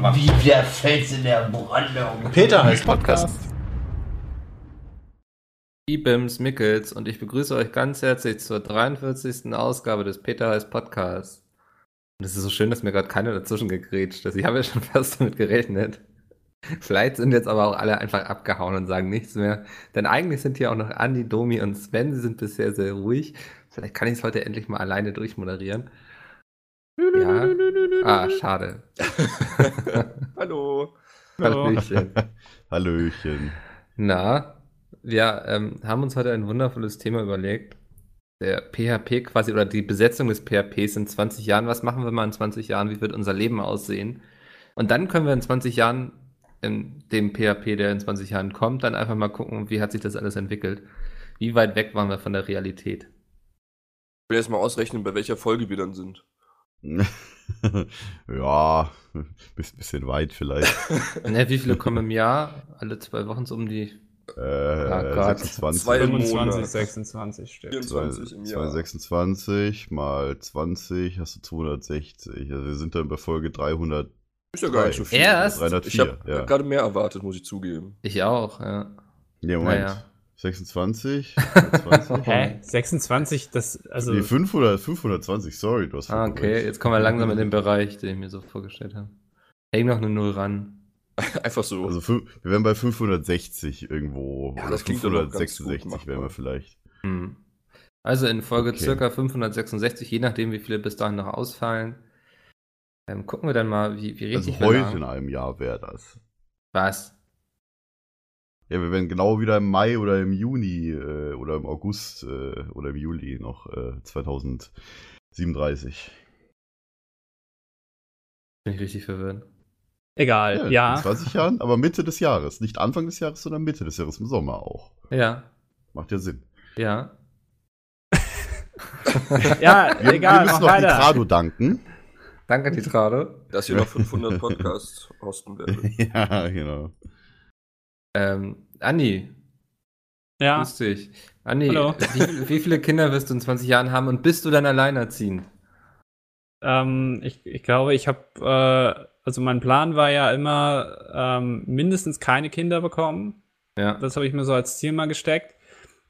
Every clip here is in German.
Wie der Fels in der Brandung. Peter heißt Podcast. Ibims Mickels und ich begrüße euch ganz herzlich zur 43. Ausgabe des Peter heißt Podcast. Und es ist so schön, dass mir gerade keiner dazwischen gegrätscht ist. Ich habe ja schon fast damit gerechnet. Vielleicht sind jetzt aber auch alle einfach abgehauen und sagen nichts mehr. Denn eigentlich sind hier auch noch Andi, Domi und Sven. Sie sind bisher sehr ruhig. Vielleicht kann ich es heute endlich mal alleine durchmoderieren. Ja. Ah, schade. Hallo. Hallöchen. Hallöchen. Na, wir ähm, haben uns heute ein wundervolles Thema überlegt. Der PHP quasi oder die Besetzung des PHPs in 20 Jahren. Was machen wir mal in 20 Jahren? Wie wird unser Leben aussehen? Und dann können wir in 20 Jahren in dem PHP, der in 20 Jahren kommt, dann einfach mal gucken, wie hat sich das alles entwickelt. Wie weit weg waren wir von der Realität? Ich will erst mal ausrechnen, bei welcher Folge wir dann sind. ja, bisschen weit vielleicht. Ne, wie viele kommen im Jahr? Alle zwei Wochen so um die. Äh, Ah, Gott. 26. Zwei im 25, Monat. 26 stimmt. 24 im Jahr. 226 mal 20 hast du 260. Also wir sind dann bei Folge 300. Ist ja gar nicht so viel. Erst? 304. Ich habe ja. gerade mehr erwartet, muss ich zugeben. Ich auch, ja. Nee, Moment. Naja. 26? 20? Hä? 26, das, also. Nee, 500, 520, sorry, du hast Ah, okay, recht. jetzt kommen wir langsam in den Bereich, den ich mir so vorgestellt habe. Häng noch eine Null ran. Einfach so. Also wir wären bei 560 irgendwo. Ja, oder das klingt doch noch ganz gut 566 wären wir vielleicht. Hm. Also in Folge Okay. circa 566, je nachdem, wie viele bis dahin noch ausfallen. Ähm, gucken wir dann mal, wie, wie Also richtig wir heute in einem Jahr wäre das. Was? Ja, wir werden genau wieder im Mai oder im Juni äh, oder im August äh, oder im Juli noch äh, 2037. Bin ich richtig verwirrt. Egal, ja. In 20 Jahren, aber Mitte des Jahres. Nicht Anfang des Jahres, sondern Mitte des Jahres, im Sommer auch. Ja, Macht ja Sinn. ja. Ja, Wir, egal, wir müssen noch weiter. Nitrado danken. Danke, Titrado. Dass ihr noch 500 Podcasts hosten werdet. ja, genau. Ähm, Andi, Ja, grüß dich. Andi, Hallo. wie, wie viele Kinder wirst du in 20 Jahren haben und bist du dann alleinerziehend? ähm, ich, ich glaube, ich habe, äh, also mein Plan war ja immer, ähm, mindestens keine Kinder bekommen. Ja. Das habe ich mir so als Ziel mal gesteckt.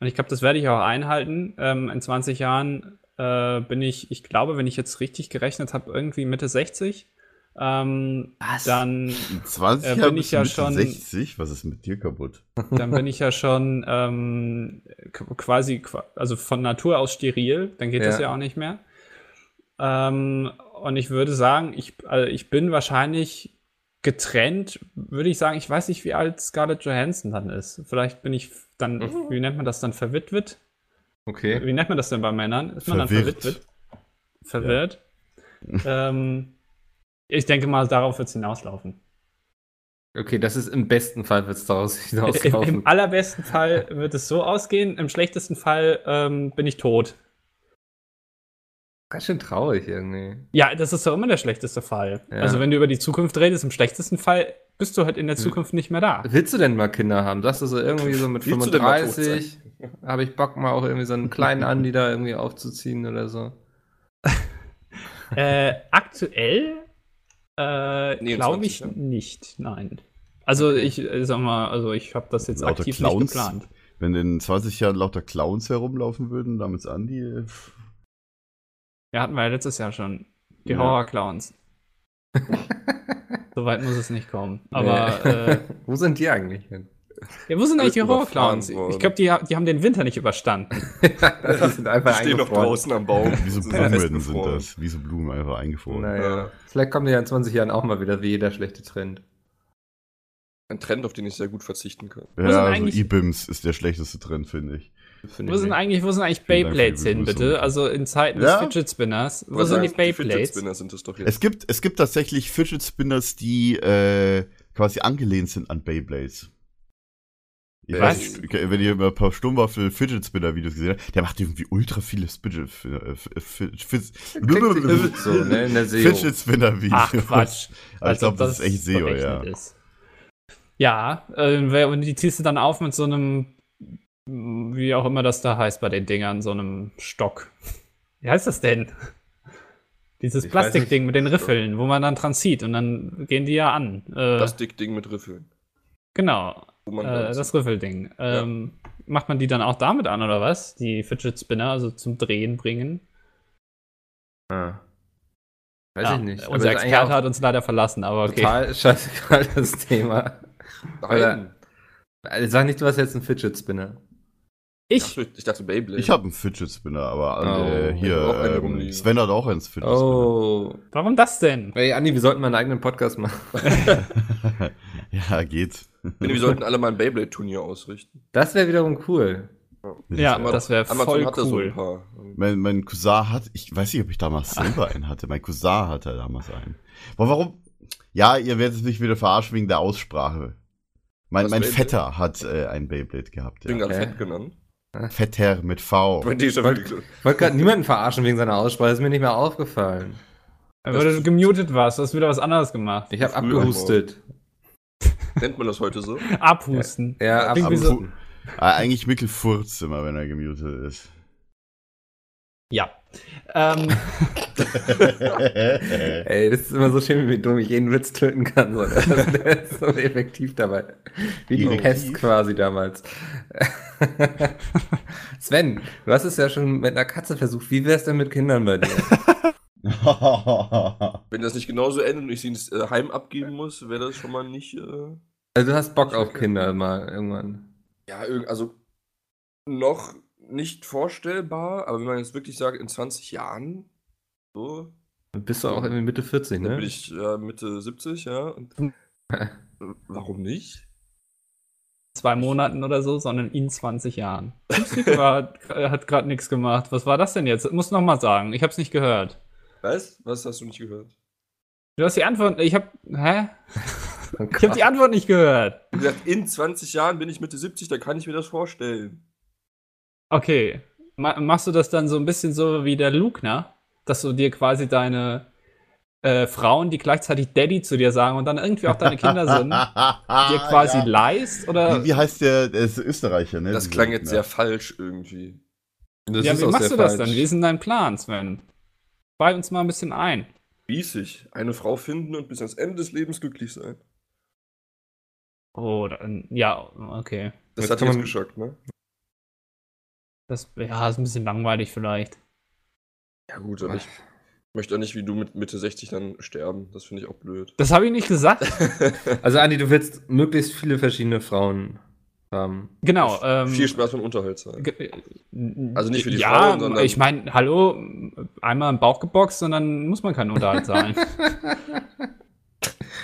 Und ich glaube, das werde ich auch einhalten. Ähm, in 20 Jahren äh, bin ich, ich glaube, wenn ich jetzt richtig gerechnet habe, irgendwie Mitte 60. Ähm, Was? dann, In 20 Äh, bin ich ja schon- 60. Was ist mit dir kaputt? dann bin ich ja schon ähm, qu- quasi, qua- also von Natur aus steril, dann geht Ja. das ja auch nicht mehr. Ähm, und ich würde sagen, ich, also ich bin wahrscheinlich getrennt, würde ich sagen, ich weiß nicht, wie alt Scarlett Johansson dann ist. Vielleicht bin ich dann, Mhm. wie nennt man das dann, verwitwet? Okay. Wie nennt man das denn bei Männern? Ist man Verwirrt. dann verwitwet? Verwirrt? ähm, ich denke mal, darauf wird es hinauslaufen. Okay, das ist im besten Fall wird es daraus Im, hinauslaufen. Im allerbesten Fall wird es so ausgehen, im schlechtesten Fall ähm, bin ich tot. Ganz schön traurig irgendwie. Ja, das ist doch immer der schlechteste Fall. Ja. Also wenn du über die Zukunft redest, im schlechtesten Fall bist du halt in der Hm. Zukunft nicht mehr da. Willst du denn mal Kinder haben? Sagst du so irgendwie so mit Willst du denn mal tot 35, habe ich Bock mal auch irgendwie so einen kleinen Andi da irgendwie aufzuziehen oder so? äh, aktuell äh, Nee, glaube 20 ich Jahren. nicht, nein. Also ich äh, sag mal, also ich habe das jetzt Lauter aktiv Clowns? nicht geplant. Wenn in 20 Jahren lauter Clowns herumlaufen würden, namens Andi, äh, Ja, hatten wir ja letztes Jahr schon. Die Ja. Horror-Clowns. so weit muss es nicht kommen. Aber äh, Wo sind die eigentlich hin? Ja, wo sind eigentlich die Horror-Clowns? Ich glaube, die, die haben den Winter nicht überstanden. die sind einfach Die stehen noch draußen am Baum. wie so Blumen sind das. Wie so Blumen einfach eingefroren. Naja. Vielleicht kommen die ja in 20 Jahren auch mal wieder wie jeder schlechte Trend. Ein Trend, auf den ich sehr gut verzichten kann. Wo sind Ja, also eigentlich- E-Bims ist der schlechteste Trend, finde ich. Finde Wo ich sind eigentlich, wo sind eigentlich Beyblades hin, bitte? Also in Zeiten Ja? des Fidget Spinners. Wo Was sind die heißt, Fidget Beyblades? Spinner sind es doch jetzt. Es gibt, es gibt tatsächlich Fidget Spinners, die äh, quasi angelehnt sind an Beyblades. Ich Was? weiß nicht, wenn ihr mal ein paar Stummwaffel Fidget Spinner Videos gesehen habt, der macht irgendwie ultra viele Fidget Spinner, äh, F- Fidget ne, Spinner Videos. Ach, Quatsch. Als ob das, echt SEO, ja. Ist. Ja, äh, und die ziehst du dann auf mit so einem, wie auch immer das da heißt bei den Dingern, so einem Stock. Wie heißt das denn? Dieses Ich Plastikding mit den Riffeln, wo man dann dran zieht und dann gehen die ja an. Äh, Das Dickding mit Riffeln. genau, äh, das zieht. Riffelding. Ähm, Macht man die dann auch damit an, oder was? Die Fidget Spinner, also zum Drehen bringen? Ah. Weiß Ja, ich nicht. Aber Unser eigentlich Experte hat uns leider verlassen, aber okay. Total scheißegal, das Thema. Nein. Also sag nicht, du hast jetzt einen Fidget Spinner. Ich? Ich dachte Beyblade. Ich habe einen Fidget Spinner, aber Oh. äh, auch einen hier, ähm. Sven hat auch einen Fidget Oh. Warum das denn? Ey, Andi, wir sollten mal einen eigenen Podcast machen. Spinner. ja, geht. finde, wir sollten alle mal ein Beyblade-Turnier ausrichten. Das wäre wiederum cool. Ja, Ama- das wäre voll so cool. ein paar. Mein, mein Cousin hat, ich weiß nicht, ob ich damals selber einen hatte. Mein Cousin hatte damals einen. Aber warum? Ja, ihr werdet mich wieder verarschen wegen der Aussprache. Mein, Was, mein Beyblade? Vetter hat äh, ein Beyblade gehabt. Ich bin Ja. gerade Okay. fett genannt. Vetter mit V. Ich wollte gerade niemanden verarschen wegen seiner Aussprache, ist mir nicht mehr aufgefallen. Weil du gemutet warst, du hast wieder was anderes gemacht. Ich habe abgehustet. Nennt man das heute so? Abhusten. Ja, Klingt wie so-. Äh, eigentlich Mikkel furzt immer, wenn er gemutet ist. Ja. Ähm, Ey, das ist immer so schön, wie dumm ich jeden Witz töten kann. So. Der ist so effektiv dabei. Wie die? Pest quasi damals. Sven, du hast es ja schon mit einer Katze versucht. Wie wär's denn mit Kindern bei dir? Wenn das nicht genauso endet und ich sie ins äh, Heim abgeben muss, wäre das schon mal nicht. Äh, Also du hast Bock auf Kinder mal irgendwann. ja, also noch nicht vorstellbar, aber wenn man jetzt wirklich sagt, in 20 Jahren, so, Dann bist du auch irgendwie Mitte 40, dann ne? bin ich äh, Mitte 70, ja. Und, äh, warum nicht? zwei Monaten oder so, sondern in 20 Jahren. Musiker hat, hat gerade nichts gemacht. Was war das denn jetzt? Muss noch mal sagen. Ich habe es nicht gehört. Was? Was hast du nicht gehört? Du hast die Antwort. Ich habe. Hä? Oh Ich habe die Antwort nicht gehört. Wie gesagt, in 20 Jahren bin ich Mitte 70, da kann ich mir das vorstellen. Okay. Ma machst du das dann so ein bisschen so wie der Lugner? Dass du dir quasi deine äh, Frauen, die gleichzeitig Daddy zu dir sagen und dann irgendwie auch deine Kinder sind, dir quasi Ja. leist? Oder Wie, wie heißt der? Der ist Österreicher, ne? Das klang jetzt ja. sehr falsch irgendwie. Das ja, ist wie machst du das falsch. dann? Wie ist denn dein Plan, Sven? Bei uns mal ein bisschen ein. Riesig. Eine Frau finden und bis ans Ende des Lebens glücklich sein. Oh, dann, ja, okay. Das Jetzt hat man- geschockt, ne? Das ja, ist ein bisschen langweilig vielleicht. Ja gut, aber ich möchte auch nicht wie du mit Mitte 60 dann sterben. Das finde ich auch blöd. Das habe ich nicht gesagt. Also Andi, du willst möglichst viele verschiedene Frauen haben. genau. Ähm, Viel Spaß beim Unterhalt ge- Also nicht für die ja, Frauen, sondern- ich meine, hallo, einmal im Bauch geboxt und dann muss man keinen Unterhalt zahlen.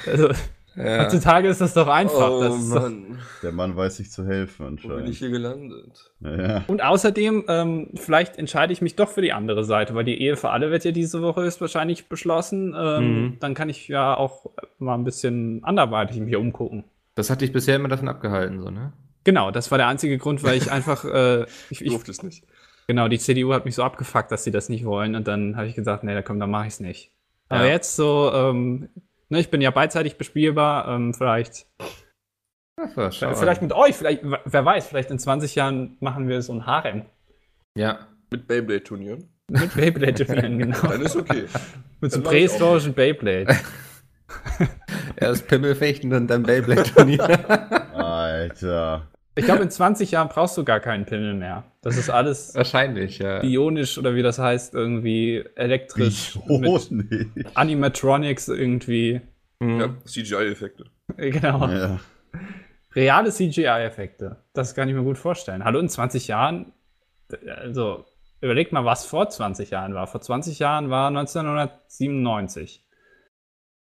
also, Ja. heutzutage ist das doch einfach. oh das ist doch, Mann, Der Mann weiß sich zu helfen wo bin ich anscheinend. hier gelandet? Ja, und außerdem, ähm, vielleicht entscheide ich mich doch für die andere Seite, weil die Ehe für alle wird ja diese Woche höchstwahrscheinlich beschlossen. Ähm, Mhm. Dann kann ich ja auch mal ein bisschen anderweitig mich umgucken. Das hat dich bisher immer davon abgehalten, so, ne? Genau, das war der einzige Grund, weil ich einfach, äh, ich, durfte es nicht. genau, die CDU hat mich so abgefuckt, dass sie das nicht wollen und dann habe ich gesagt, nee, da komm, dann mache ich es nicht. Aber Ja. jetzt so, ähm, ne, ich bin ja beidseitig bespielbar, ähm, vielleicht, Ja, vielleicht mit euch, vielleicht, wer weiß, vielleicht in 20 Jahren machen wir so ein Harem Ja. Mit Beyblade-Turnieren. mit Beyblade-Turnieren, genau. Dann ist okay. mit so prähistorischen Beyblade. Erst Pimmelfechten und dann Beyblade-Turnier. Alter. Ich glaube, in 20 Jahren brauchst du gar keinen Pimmel mehr. Das ist alles Wahrscheinlich, ja. bionisch oder wie das heißt, irgendwie elektrisch mit Bionisch. Animatronics irgendwie. Mhm. Ja, CGI-Effekte. Genau. Ja. Reale CGI-Effekte. Das kann ich mir gut vorstellen. Hallo, in 20 Jahren, also überlegt mal, was vor 20 Jahren war. Vor 20 Jahren war 1997.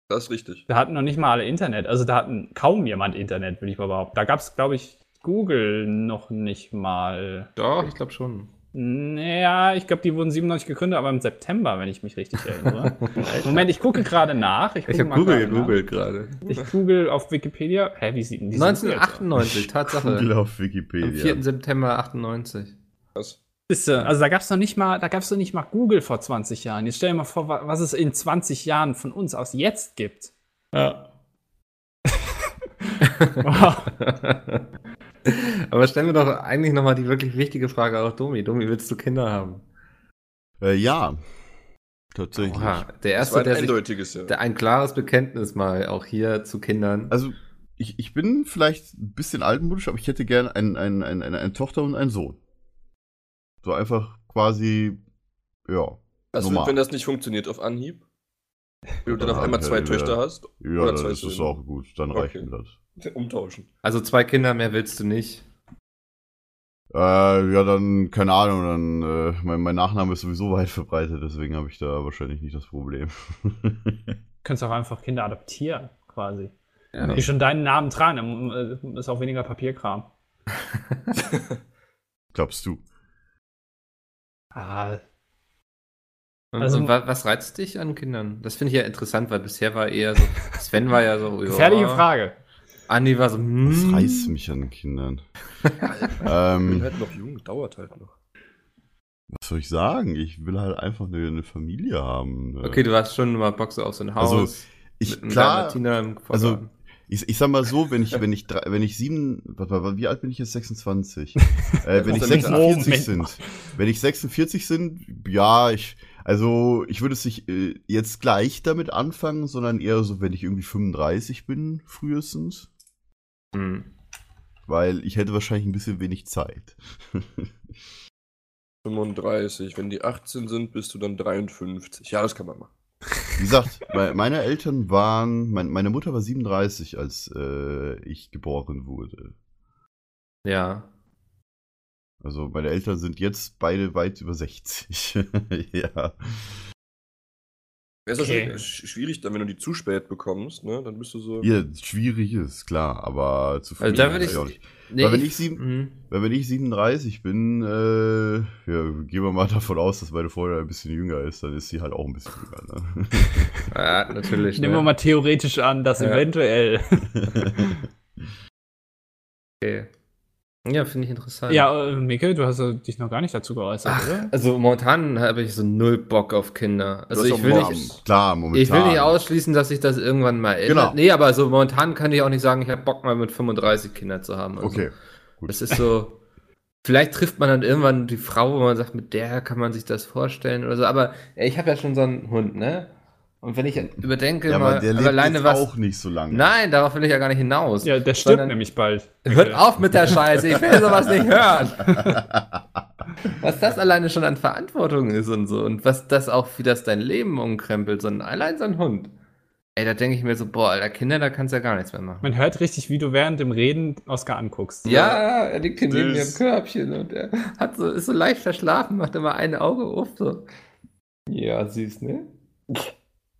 Das ist richtig. Da hatten noch nicht mal alle Internet. Also da hatten kaum jemand Internet, würde ich mal behaupten. Da gab es, glaube ich, Google noch nicht mal. Doch, ich glaube schon. Naja, ich glaube, die wurden 97 gegründet, aber im September, wenn ich mich richtig erinnere. Moment, ich gucke gerade nach. Ich, Ich habe Google gerade nach. gegoogelt gerade. Ich google auf Wikipedia. Hä, wie sieht denn die Suche jetzt aus? 1998, Tatsache. Google auf Am Wikipedia. 4. September 98. Das. Ist, äh, also da gab es noch nicht mal, da gab es noch nicht mal Google vor 20 Jahren. Jetzt stell dir mal vor, wa- was es in 20 Jahren von uns aus jetzt gibt. Ja. Wow. Aber stellen wir doch eigentlich nochmal die wirklich wichtige Frage auch Domi. Domi, willst du Kinder haben? Äh, ja. Tatsächlich. Oha, der Das war erste, ein der, sich, ja. der ein klares Bekenntnis mal auch hier zu Kindern. Also, ich, ich bin vielleicht ein bisschen altmodisch, aber ich hätte gerne ein, ein, ein, eine, eine Tochter und einen Sohn. So einfach quasi, ja. Was normal. wird, wenn das nicht funktioniert auf Anhieb? Wenn du dann Ja, auf einmal zwei Töchter hast? Ja, Oder das zwei ist Söhne. auch gut. Dann reicht Okay. mir das. Umtauschen. Also zwei Kinder mehr willst du nicht. Äh, ja, dann, keine Ahnung, dann, äh, mein, mein Nachname ist sowieso weit verbreitet, deswegen habe ich da wahrscheinlich nicht das Problem. Du kannst auch einfach Kinder adoptieren, quasi. Ja. Die schon deinen Namen tragen, dann äh, ist auch weniger Papierkram. Glaubst du? Ah, Und, Also- und wa was reizt dich an Kindern? Das finde ich ja interessant, weil bisher war eher so, Sven war ja so, gefährliche Frage. Andi war so, hm, Was reißt mich an Kindern? Ich bin ähm, halt noch jung, dauert halt noch. was soll ich sagen? Ich will halt einfach eine, eine Familie haben. ne? Okay, du hast schon mal Bock so auf so ein Haus. Also, Ich, klar, also, ich, ich sag mal so, wenn ich, wenn ich, drei- wenn ich sieben, warte mal, wie alt bin ich jetzt? 26. äh, wenn ich ist der 46 Moment sind, wenn ich 46 sind, ja, ich, also, ich würde es nicht äh, jetzt gleich damit anfangen, sondern eher so, wenn ich irgendwie 35 bin, frühestens. Hm. Weil ich hätte wahrscheinlich ein bisschen wenig Zeit. 35. Wenn die 18 sind, bist du dann 53. Ja, das kann man machen. Wie gesagt, me- meine Eltern waren, mein, meine Mutter war 37, als äh, ich geboren wurde. Ja. Also meine Eltern sind jetzt beide weit über 60. ja. Wäre es Okay. okay. schwierig, dann, wenn du die zu spät bekommst, ne? Dann bist du so. ja, schwierig ist, klar, aber zu Also da früh würde ist ich. auch nicht. Nee, Weil wenn ich sieben- hm. Weil wenn ich 37 bin, äh, ja, gehen wir mal davon aus, dass meine Freundin ein bisschen jünger ist, dann ist sie halt auch ein bisschen jünger. Ne? Ja, natürlich. Nehmen wir ne? mal theoretisch an, dass Ja. eventuell. Okay. Ja, finde ich interessant. Ja, äh, Mikkel, du hast äh, dich noch gar nicht dazu geäußert, Ach, oder? also momentan habe ich so null Bock auf Kinder. Also ich will nicht, Klar, momentan. ich will nicht ausschließen, dass sich das irgendwann mal ändert. Genau. Nee, aber so momentan kann ich auch nicht sagen, ich habe Bock mal mit 35 Kinder zu haben. Also Okay. gut. Das ist so. Vielleicht trifft man dann irgendwann die Frau, wo man sagt, mit der kann man sich das vorstellen oder so. Aber ich habe ja schon so einen Hund, ne? Und wenn ich überdenke, ja, mal, aber der lebt alleine jetzt was. auch nicht so lange. Nein, darauf will ich ja gar nicht hinaus. Ja, der stirbt Sondern- nämlich bald. Hört auf mit der Scheiße, ich will sowas nicht hören. Was das alleine schon an Verantwortung ist und so. Und was das auch, wie das dein Leben umkrempelt, so ein, allein so ein Hund. Ey, da denke ich mir so, boah, Alter, Kinder, da kannst du ja gar nichts mehr machen. Man hört richtig, wie du während dem Reden Oscar anguckst. Ja, er liegt hier neben mir im Das- Körbchen und er hat so, ist so leicht verschlafen, macht immer ein Auge auf, so. Ja, süß, ne?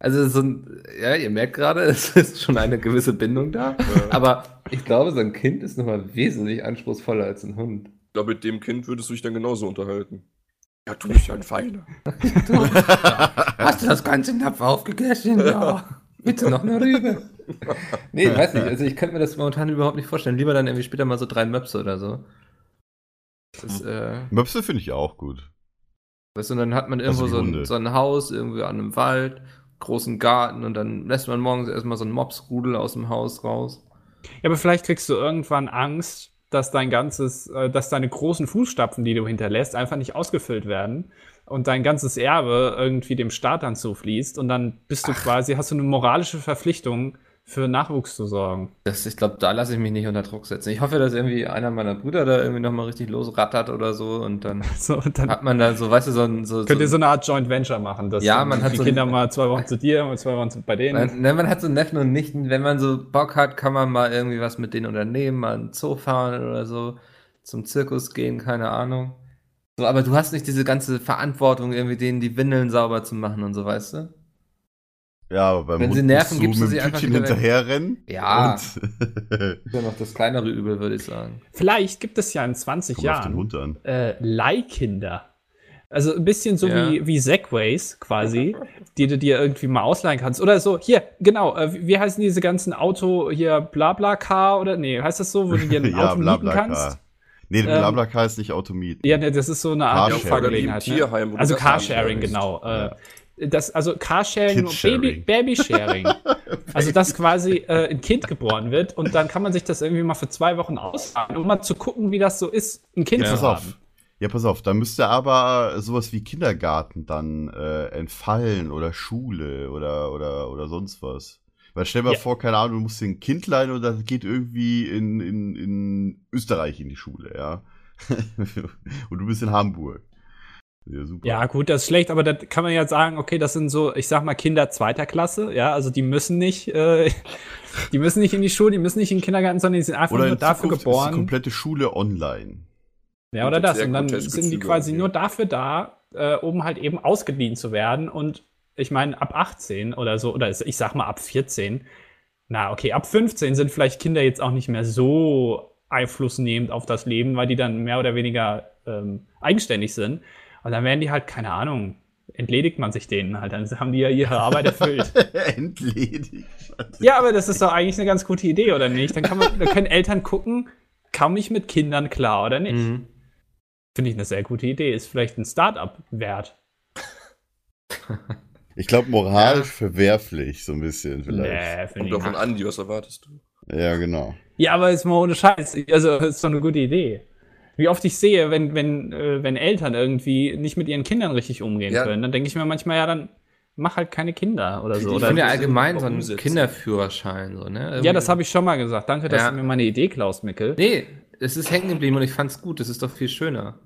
Also so ein, ja, ihr merkt gerade, es ist schon eine gewisse Bindung da. Aber ich glaube, so ein Kind ist nochmal wesentlich anspruchsvoller als ein Hund. Ich glaube, mit dem Kind würdest du dich dann genauso unterhalten. Ja, du bist ja ein Feiner. Hast du das ganze Napf aufgegessen? Ja. Bitte noch eine Rübe. nee, weiß nicht. Also ich könnte mir das momentan überhaupt nicht vorstellen. Lieber dann irgendwie später mal so drei Möpse oder so. Das, äh, Möpse finde ich auch gut. weißt du, und dann hat man irgendwo Also so, ein, so ein Haus, irgendwie an einem Wald, großen Garten und dann lässt man morgens erstmal so einen Mopsrudel aus dem Haus raus. Ja, aber vielleicht kriegst du irgendwann Angst, dass dein ganzes, äh, dass deine großen Fußstapfen, die du hinterlässt, einfach nicht ausgefüllt werden und dein ganzes Erbe irgendwie dem Staat dann zufließt und dann bist du quasi, hast du eine moralische Verpflichtung, für Nachwuchs zu sorgen. Das, ich glaube, da lasse ich mich nicht unter Druck setzen. Ich hoffe, dass irgendwie einer meiner Brüder da irgendwie nochmal richtig losrattert oder so und dann So, und dann hat man da so, weißt du, so ein. So, könnt ihr so so eine Art Joint Venture machen, dass Ja, man hat die so Kinder mal zwei Wochen zu dir und zwei Wochen bei denen. Man, ne, man hat so Neffen und Nichten, wenn man so Bock hat, kann man mal irgendwie was mit denen unternehmen, mal einen Zoo fahren oder so, zum Zirkus gehen, keine Ahnung. So, aber du hast nicht diese ganze Verantwortung, irgendwie denen die Windeln sauber zu machen und so, weißt du? Ja, aber beim Wenn Hund sie nerven, gibst du mit sie einfach hinterherrennen. Ja. Und Das ist ja noch das kleinere Übel, würde ich sagen. Vielleicht gibt es ja in 20 kommt auf den Jahren Hund äh, Leihkinder. Also ein bisschen so Ja. wie, wie Segways quasi, die du dir irgendwie mal ausleihen kannst. Oder so, hier, genau, äh, wie heißen diese ganzen Auto, hier Blabla-Car oder, nee, heißt das so, wo du dir ein ja, Auto mieten Blablacar. kannst? Nee, Ähm, Blablacar ist nicht Automiet. Ja, ne, das ist so eine Art. Fahrgelegenheit. Ne? Also Carsharing, genau. Ja. Äh, das, also Carsharing, Kidsharing. Baby, Babysharing. also dass quasi äh, ein Kind geboren wird und dann kann man sich das irgendwie mal für zwei Wochen ausfahren, um mal zu gucken, wie das so ist, ein Kind Pass zu auf. haben. Ja, pass auf, da müsste aber sowas wie Kindergarten dann äh, entfallen oder Schule oder, oder, oder sonst was. Weil stell dir mal Ja. vor, keine Ahnung, du musst den Kind leihen und das geht irgendwie in, in, in Österreich in die Schule, ja. und du bist in Hamburg. Ja, super. Ja, gut, das ist schlecht, aber da kann man ja sagen, okay, das sind so, ich sag mal, Kinder zweiter Klasse, ja, also die müssen nicht, äh, die müssen nicht in die Schule, die müssen nicht in den Kindergarten, sondern die sind einfach Oder nur in dafür Zukunft ist die geboren. komplette Schule online. Ja, oder das. Und dann sind die quasi hier. nur dafür da, äh, um halt eben ausgeliehen zu werden. Und ich meine, ab 18 oder so, oder ich sag mal ab 14, na okay, ab 15 sind vielleicht Kinder jetzt auch nicht mehr so einflussnehmend auf das Leben, weil die dann mehr oder weniger ähm, eigenständig sind. Und dann werden die halt, keine Ahnung, entledigt man sich denen halt. Dann haben die ja ihre Arbeit erfüllt. Entledigt. ja, aber das ist doch eigentlich eine ganz gute Idee, oder nicht? Dann, kann man, dann können Eltern gucken, komme ich mit Kindern klar oder nicht? Mhm. Finde ich eine sehr gute Idee. Ist vielleicht ein Start-up wert. Ich glaube, moralisch verwerflich, so ein bisschen vielleicht. Nee, finde Kommt von. Andi, was erwartest du? Ja, genau. Ja, aber ist mal ohne Scheiß. Also, ist doch eine gute Idee. Wie oft ich sehe, wenn, wenn, äh, wenn Eltern irgendwie nicht mit ihren Kindern richtig umgehen Ja. können, dann denke ich mir manchmal, ja, dann mach halt keine Kinder oder so. Die Oder, Ich finde ja allgemein so einen. Kinderführerschein, so, ne? ja, das habe ich schon mal gesagt. Danke, dass Ja. du mir meine Idee klaust, Mickel. Nee, es ist hängen geblieben und ich fand's gut. Das ist doch viel schöner.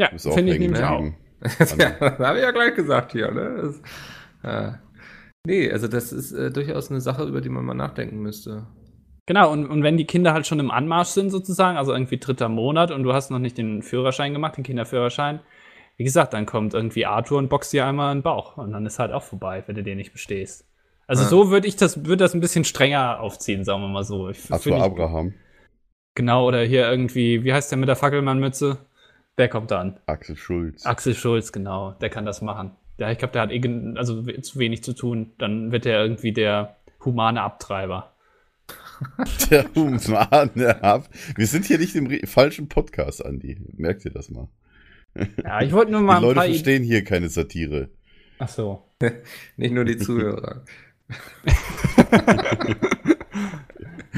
Ja, finde ich nämlich auch. ja, das habe ich ja gleich gesagt hier, ne? Das, äh, nee, also das ist äh, durchaus eine Sache, über die man mal nachdenken müsste. Genau, und, und wenn die Kinder halt schon im Anmarsch sind, sozusagen, also irgendwie dritter Monat und du hast noch nicht den Führerschein gemacht, den Kinderführerschein, wie gesagt, dann kommt irgendwie Arthur und boxt dir einmal in den Bauch und dann ist halt auch vorbei, wenn du den nicht bestehst. Also Ja. so würde ich das, würde das ein bisschen strenger aufziehen, sagen wir mal so. Ich, Arthur ich, Abraham, Genau, oder hier irgendwie, wie heißt der mit der Fackelmannmütze? Der kommt dann. Axel Schulz. Axel Schulz, genau, der kann das machen. Ja, ich glaube, der hat eh also zu wenig zu tun. Dann wird er irgendwie der humane Abtreiber. Der humane Ab. Wir sind hier nicht im falschen Podcast, Andi. Merkt ihr das mal? Ja, ich wollte nur mal Die ein Leute verstehen hier keine Satire. Ach so. Nicht nur die Zuhörer.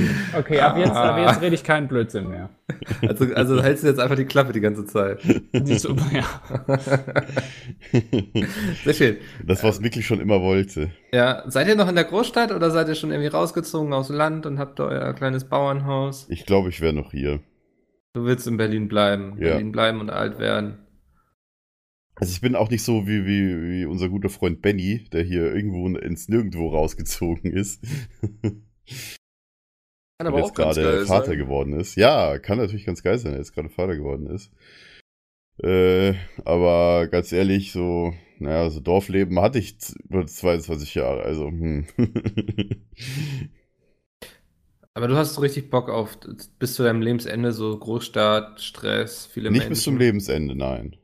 Okay, ab jetzt, ab Ah. jetzt rede ich keinen Blödsinn mehr. Also, also hältst du jetzt einfach die Klappe die ganze Zeit. Die ist super, ja. Sehr schön. Das, was Mickey schon immer wollte. Ja, seid ihr noch in der Großstadt oder seid ihr schon irgendwie rausgezogen aus dem Land und habt euer kleines Bauernhaus? Ich glaube, ich wäre noch hier. Du willst in Berlin bleiben. Ja. Berlin bleiben und alt werden. Also ich bin auch nicht so wie, wie, wie unser guter Freund Benny, der hier irgendwo ins Nirgendwo rausgezogen ist. Kann aber jetzt auch ganz gerade geil Vater sein. geworden ist. Ja, kann natürlich ganz geil sein, er jetzt gerade Vater geworden ist. Äh, aber ganz ehrlich, so, naja, so Dorfleben hatte ich über 22 Jahre, also, hm. Aber du hast so richtig Bock auf bis zu deinem Lebensende so Großstadt, Stress, viele Nicht Menschen. bis zum Lebensende, nein.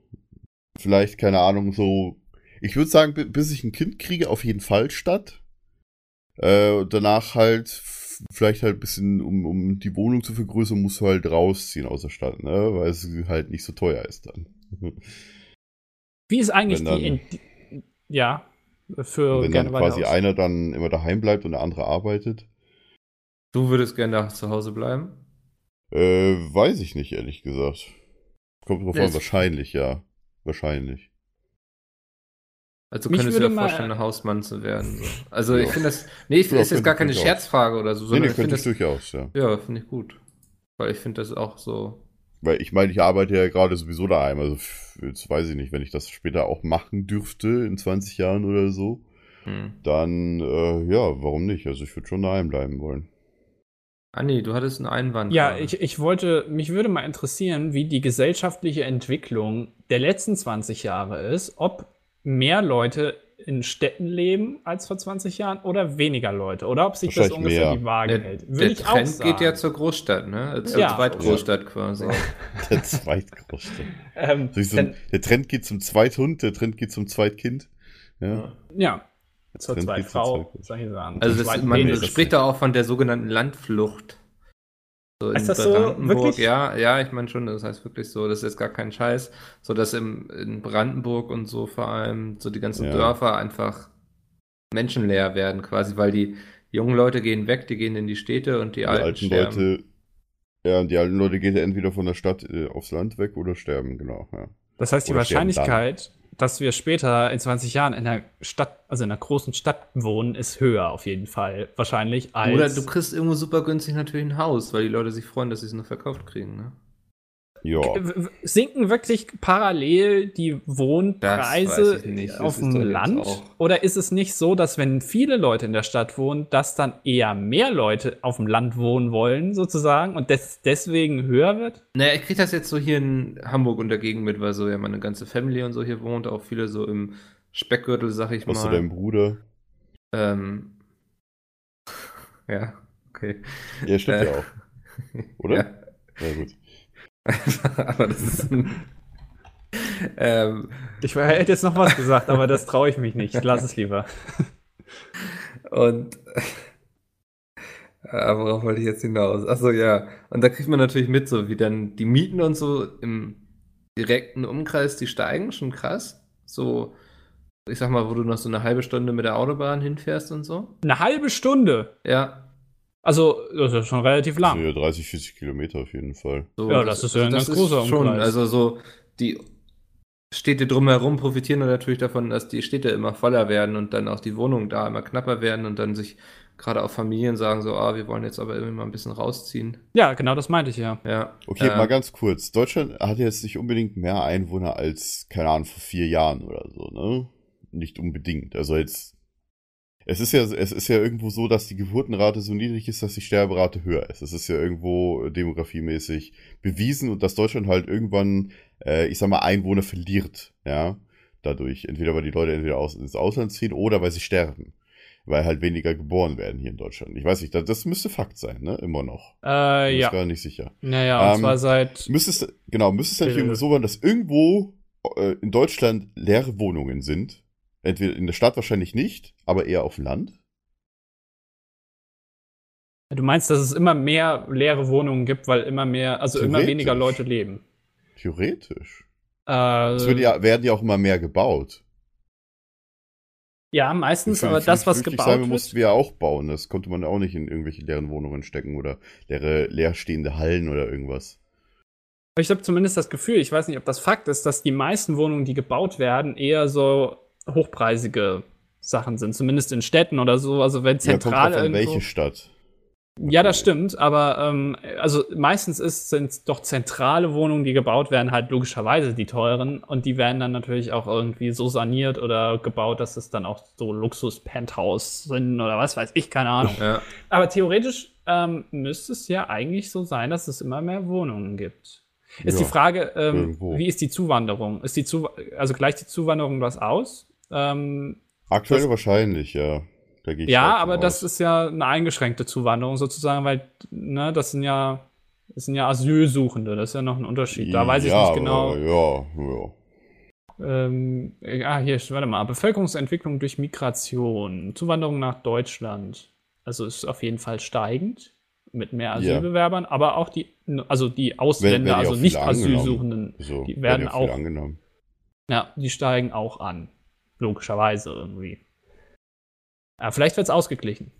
Vielleicht, keine Ahnung, so. Ich würde sagen, bi- bis ich ein Kind kriege, auf jeden Fall Stadt. Äh, und danach halt, vielleicht halt ein bisschen, um, um die Wohnung zu vergrößern, musst du halt rausziehen aus der Stadt, ne? Weil es halt nicht so teuer ist dann. Wie ist eigentlich Wenn die, in, ja, für Wenn gerne dann quasi aus. einer dann immer daheim bleibt und der andere arbeitet. Du würdest gerne da zu Hause bleiben? Äh, weiß ich nicht, ehrlich gesagt. Kommt drauf an, wahrscheinlich, ja. Wahrscheinlich. Also Mich könntest du dir vorstellen, ein Hausmann zu werden. So. Also Ja. ich finde das. Nee, ich Ja, ist jetzt gar keine. Scherzfrage oder so, Nee, sondern nee, ich finde könnte ich das. durchaus, ja. Ja, finde ich gut. Weil ich finde das auch so. Weil ich meine, ich arbeite ja gerade sowieso daheim. Also jetzt weiß ich nicht, wenn ich das später auch machen dürfte in 20 Jahren oder so, Hm. dann äh, ja, warum nicht? Also ich würde schon daheim bleiben wollen. Anni, du hattest einen Einwand. Ja, gerade. ich, ich wollte, mich würde mal interessieren, wie die gesellschaftliche Entwicklung der letzten 20 Jahre ist, ob mehr Leute in Städten leben als vor 20 Jahren oder weniger Leute oder ob sich das ungefähr mehr. die Waage Der, hält. Würde der ich auch Trend sagen. geht ja zur Großstadt, ne? Zur Ja. Zweitgroßstadt quasi. Der zweitgrößte. ähm, So, so, dann, der Trend geht zum Zweithund, der Trend geht zum Zweitkind. Ja. ja, zur Trend Zweitfrau, ich sagen. Also das, man spricht da auch von der sogenannten Landflucht. So in Ist das so? Wirklich? ja, ja, ich meine schon, das heißt wirklich so, das ist jetzt gar kein Scheiß, so dass im, in Brandenburg und so vor allem so die ganzen Ja. Dörfer einfach menschenleer werden quasi, weil die jungen Leute gehen weg, die gehen in die Städte und die, Die Alten, alten sterben. Leute Ja, und die alten Leute gehen entweder von der Stadt äh, aufs Land weg oder sterben, genau. Ja. Das heißt, die Oder. Wahrscheinlichkeit, dass wir später in 20 Jahren in einer Stadt, also in einer großen Stadt wohnen, ist höher auf jeden Fall. Wahrscheinlich als. Oder du kriegst irgendwo super günstig natürlich ein Haus, weil die Leute sich freuen, dass sie es noch verkauft kriegen. Ne? Ja. Sinken wirklich parallel die Wohnpreise auf dem Land? Oder ist es nicht so, dass wenn viele Leute in der Stadt wohnen, dass dann eher mehr Leute auf dem Land wohnen wollen, sozusagen, und das deswegen höher wird? Naja, ich krieg das jetzt so hier in Hamburg und dagegen mit, weil so ja meine ganze Family und so hier wohnt, auch viele so im Speckgürtel, sag ich Was du mal. deinem Bruder? Ähm, ja, okay. Ja, stimmt Äh, ja auch. Oder? Ja. Ja, gut. Aber das ist. ähm, Ich hätte jetzt noch was gesagt, aber das traue ich mich nicht. Lass es lieber. und. Ah, worauf wollte ich jetzt hinaus? Achso, ja. Und da kriegt man natürlich mit, so wie dann die Mieten und so im direkten Umkreis, die steigen, schon krass. So, ich sag mal, wo du noch so eine halbe Stunde mit der Autobahn hinfährst und so. Eine halbe Stunde. Ja. Also, das ist schon relativ Also lang. ja, 30, 40 Kilometer auf jeden Fall. So, Ja, das ist ja ein ganz großer schon. Umkreis. Also so die Städte drumherum profitieren natürlich davon, dass die Städte immer voller werden und dann auch die Wohnungen da immer knapper werden und dann sich gerade auch Familien sagen so, ah, wir wollen jetzt aber irgendwie mal ein bisschen rausziehen. Ja, genau das meinte ich ja. Ja. Okay, Äh, mal ganz kurz. Deutschland hat jetzt nicht unbedingt mehr Einwohner als, keine Ahnung, vor vier Jahren oder so, ne? Nicht unbedingt. Also jetzt, es ist ja, es ist ja irgendwo so, dass die Geburtenrate so niedrig ist, dass die Sterberate höher ist. Es ist ja irgendwo demografiemäßig bewiesen und dass Deutschland halt irgendwann, äh, ich sag mal, Einwohner verliert, ja? Dadurch. Entweder weil die Leute entweder aus, ins Ausland ziehen oder weil sie sterben. Weil halt weniger geboren werden hier in Deutschland. Ich weiß nicht, das, das müsste Fakt sein, ne? Immer noch. Äh, Ich bin ja. gar nicht sicher. Naja, und Ähm, zwar seit. Müsste es, genau, müsste es natürlich Äh. so sein, dass irgendwo äh, in Deutschland leere Wohnungen sind. Entweder in der Stadt wahrscheinlich nicht, aber eher auf dem Land. Du meinst, dass es immer mehr leere Wohnungen gibt, weil immer mehr, also immer weniger Leute leben. Theoretisch. Äh, Es ja, werden ja auch immer mehr gebaut. ja, meistens, aber das, was gebaut sein, wird. mussten wir ja auch bauen. Das konnte man auch nicht in irgendwelche leeren Wohnungen stecken oder leere, leerstehende Hallen oder irgendwas. Ich habe zumindest das Gefühl, ich weiß nicht, ob das Fakt ist, dass die meisten Wohnungen, die gebaut werden, eher so hochpreisige Sachen sind, zumindest in Städten oder so. Also wenn Ja, kommt zentral drauf an, irgendwo. welche Stadt. Ja, das stimmt, aber ähm, also meistens ist, sind doch zentrale Wohnungen, die gebaut werden, halt logischerweise die teuren und die werden dann natürlich auch irgendwie so saniert oder gebaut, dass es dann auch so Luxus-Penthouse sind oder was weiß ich, keine Ahnung. Ja. Aber theoretisch ähm, müsste es ja eigentlich so sein, dass es immer mehr Wohnungen gibt. Ist Ja, die Frage, ähm, wie ist die Zuwanderung? Ist die Zu also gleicht die Zuwanderung das aus? Ähm, Aktuell Das- wahrscheinlich, ja. Ich ja, aber das aus. ist ja eine eingeschränkte Zuwanderung sozusagen, weil ne, das sind ja das sind ja Asylsuchende, das ist ja noch ein Unterschied. Da weiß ich ja, nicht genau. Ja, ja. Ähm, ja, hier, warte mal. Bevölkerungsentwicklung durch Migration, Zuwanderung nach Deutschland. Also ist auf jeden Fall steigend mit mehr Asylbewerbern, aber auch die, also die Ausländer, werden ja also nicht. Asylsuchenden, So, die werden ja viel auch, angenommen. ja, die steigen auch an. Logischerweise irgendwie. Ja, vielleicht wird es ausgeglichen.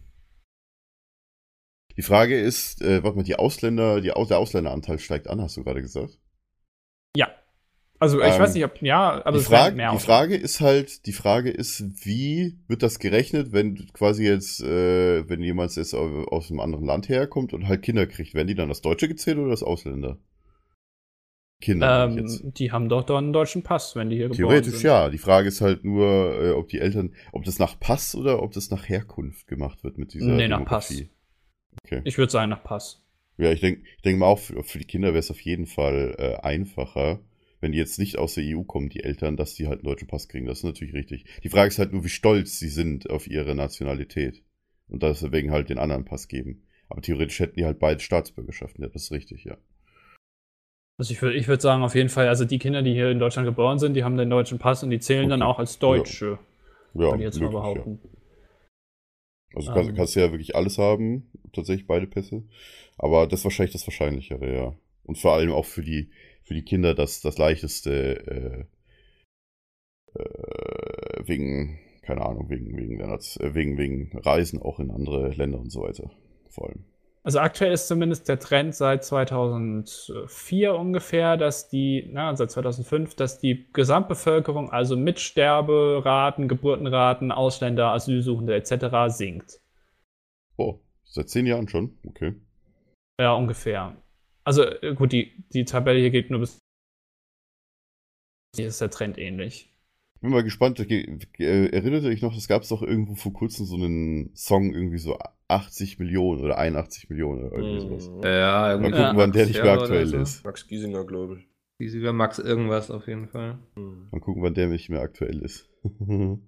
Die Frage ist, äh, warte mal, die Ausländer, die, der Ausländeranteil steigt an, hast du gerade gesagt? Ja. Also ich Ähm, weiß nicht, ob, ja, aber die, es werden Frage, die Frage ist halt, die Frage ist, wie wird das gerechnet, wenn quasi jetzt, äh, wenn jemand jetzt au- aus einem anderen Land herkommt und halt Kinder kriegt, werden die dann das Deutsche gezählt oder das Ausländer? Kinder. Ähm, die haben doch doch einen deutschen Pass, wenn die hier geboren Theoretisch sind. ja. Die Frage ist halt nur, äh, ob die Eltern, ob das nach Pass oder ob das nach Herkunft gemacht wird mit dieser Nee, nach Demografie. Okay. Ich würde sagen nach Pass. Ja, ich denke ich denk mal auch, für, für die Kinder wäre es auf jeden Fall äh, einfacher, wenn die jetzt nicht aus der EU kommen, die Eltern, dass die halt einen deutschen Pass kriegen. Das ist natürlich richtig. Die Frage ist halt nur, wie stolz sie sind auf ihre Nationalität. Und deswegen halt den anderen Pass geben. Aber theoretisch hätten die halt beide Staatsbürgerschaften. Ja, das ist richtig, ja. Also ich würde ich würd sagen, auf jeden Fall, also die Kinder, die hier in Deutschland geboren sind, die haben den deutschen Pass und die zählen dann Okay. auch als Deutsche, Ja, ich jetzt mal möglich, ja. behaupten. Also kannst, Ähm. kannst du ja wirklich alles haben, tatsächlich beide Pässe. Aber das ist wahrscheinlich das Wahrscheinlichere, ja. Und vor allem auch für die, für die Kinder das, das leichteste, äh, äh, wegen, keine Ahnung, wegen, wegen, äh, wegen, wegen Reisen auch in andere Länder und so weiter. Vor allem. Also aktuell ist zumindest der Trend seit 2004 ungefähr, dass die, na, seit 2005, dass die Gesamtbevölkerung, also mit Sterberaten, Geburtenraten, Ausländer, Asylsuchende etc. sinkt. Oh, seit zehn Jahren schon? Okay. Ja, ungefähr. Also äh, gut, die, die Tabelle hier geht nur bis. Hier ist der Trend ähnlich. Bin mal gespannt. Ge- ge- Erinnert ihr euch noch, es gab doch irgendwo vor kurzem so einen Song, irgendwie so 80 Millionen oder 81 Millionen oder irgendwie sowas. Mhm. Ja, Mal gucken, Ja. wann der nicht mehr aktuell so. ist. Max Giesinger, glaube ich. Riesiger Max irgendwas auf jeden Fall. Mhm. Mal gucken, wann der nicht mehr aktuell ist.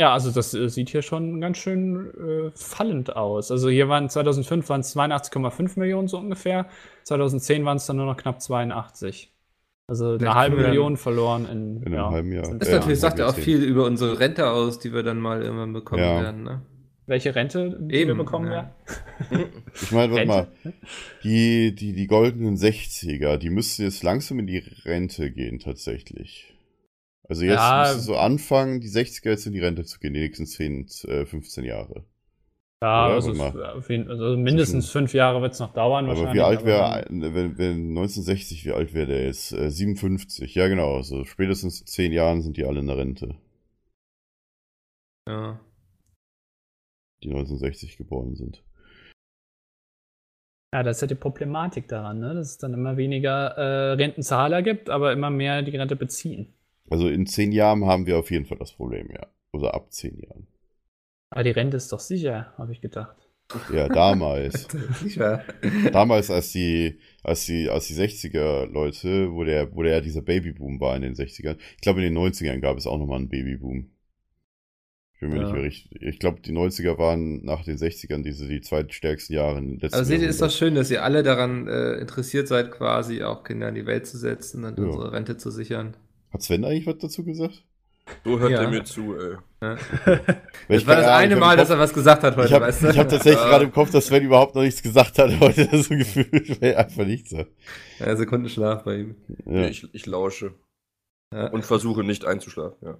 Ja, also das äh, sieht hier schon ganz schön äh, fallend aus. Also hier waren 2005 waren es 82,5 Millionen so ungefähr. 2010 waren es dann nur noch knapp 82. Also Vielleicht eine halbe Million verloren in, In einem ja, halben Jahr. Das Ja, natürlich sagt ja auch viel über unsere Rente aus, die wir dann mal irgendwann bekommen Ja. werden. Ne? Welche Rente die Eben, wir bekommen ja. werden? Ich meine, warte mal, die, die, die goldenen 60er, die müssten jetzt langsam in die Rente gehen, tatsächlich. Also jetzt Ja. müsste so anfangen, die 60er jetzt in die Rente zu gehen, die nächsten 10, äh, 15 Jahre. Ja, Oder? also, jeden, also mindestens fünf Jahre wird es noch dauern. Aber wahrscheinlich, wie alt wäre, wenn, wenn 1960, wie alt wäre der jetzt? Äh, 57, ja genau, also spätestens in 10 Jahren sind die alle in der Rente, Ja. die 1960 geboren sind. Ja, das ist ja die Problematik daran, ne? dass es dann immer weniger äh, Rentenzahler gibt, aber immer mehr die Rente beziehen. Also in 10 Jahren haben wir auf jeden Fall das Problem, ja. Oder ab 10 Jahren. Aber die Rente ist doch sicher, habe ich gedacht. Ja, damals. Sicher. damals, als die, als die, als die 60er Leute, wo der, wo der dieser Babyboom war in den 60ern. Ich glaube, in den 90ern gab es auch nochmal einen Babyboom. Ich bin mir Ja. nicht mehr richtig. Ich glaube, die 90er waren nach den 60ern diese, die zweitstärksten Jahre letzten Aber seht ihr, ist doch schön, dass ihr alle daran äh, interessiert seid, quasi auch Kinder in die Welt zu setzen und Ja. unsere Rente zu sichern. Hat Sven eigentlich was dazu gesagt? So hört Ja. er mir zu, ey. Weil Das ich war das eine ich hab Mal, dass er was gesagt hat heute, Ich habe weißt du? hab tatsächlich Ja. gerade im Kopf, dass Sven überhaupt noch nichts gesagt hat heute. Das so gefühlt, weil er einfach nichts. Ja, Sekundenschlaf bei ihm. Ja. Ich, ich lausche Ja. und versuche nicht einzuschlafen, ja.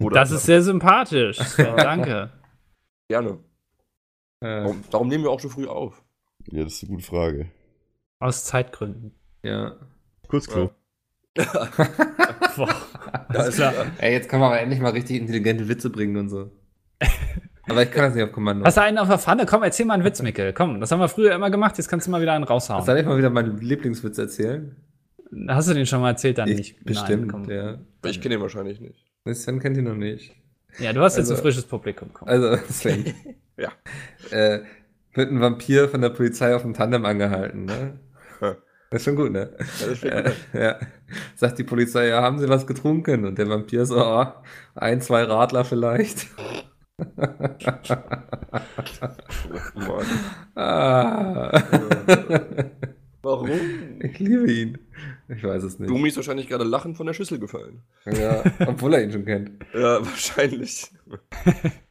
Oder Das ist sehr sympathisch. Danke. gerne. Äh, Darum, nehmen wir auch so früh auf. ja, das ist eine gute Frage. Aus Zeitgründen. ja. Kurzklo. Boah, ist klar. Ey, jetzt kann man aber endlich mal richtig intelligente Witze bringen und so. Aber ich kann das nicht auf Kommando. Hast du einen auf der Pfanne? Komm, erzähl mal einen Witz, Mikkel. Komm, das haben wir früher immer gemacht, jetzt kannst du mal wieder einen raushauen. Soll ich mal wieder meinen Lieblingswitz erzählen? Hast du den schon mal erzählt? Dann Ich- nicht. bestimmt, komm. ja. Ich kenne ihn wahrscheinlich nicht. Sven kennt ihn noch nicht. Ja, du hast jetzt Also- ein frisches Publikum. Komm. Also, Sven. Ja. Äh, wird ein Vampir von der Polizei auf dem Tandem angehalten, ne? Ja. Das ist schon gut, ne? Das Äh, ja. Sagt die Polizei, ja, haben Sie was getrunken? Und der Vampir so, oh, ein, zwei Radler vielleicht. Mann. ah. Warum? ich liebe ihn. Ich weiß es nicht. Dumi ist wahrscheinlich gerade lachend von der Schüssel gefallen. Ja, obwohl er ihn schon kennt. Ja, wahrscheinlich.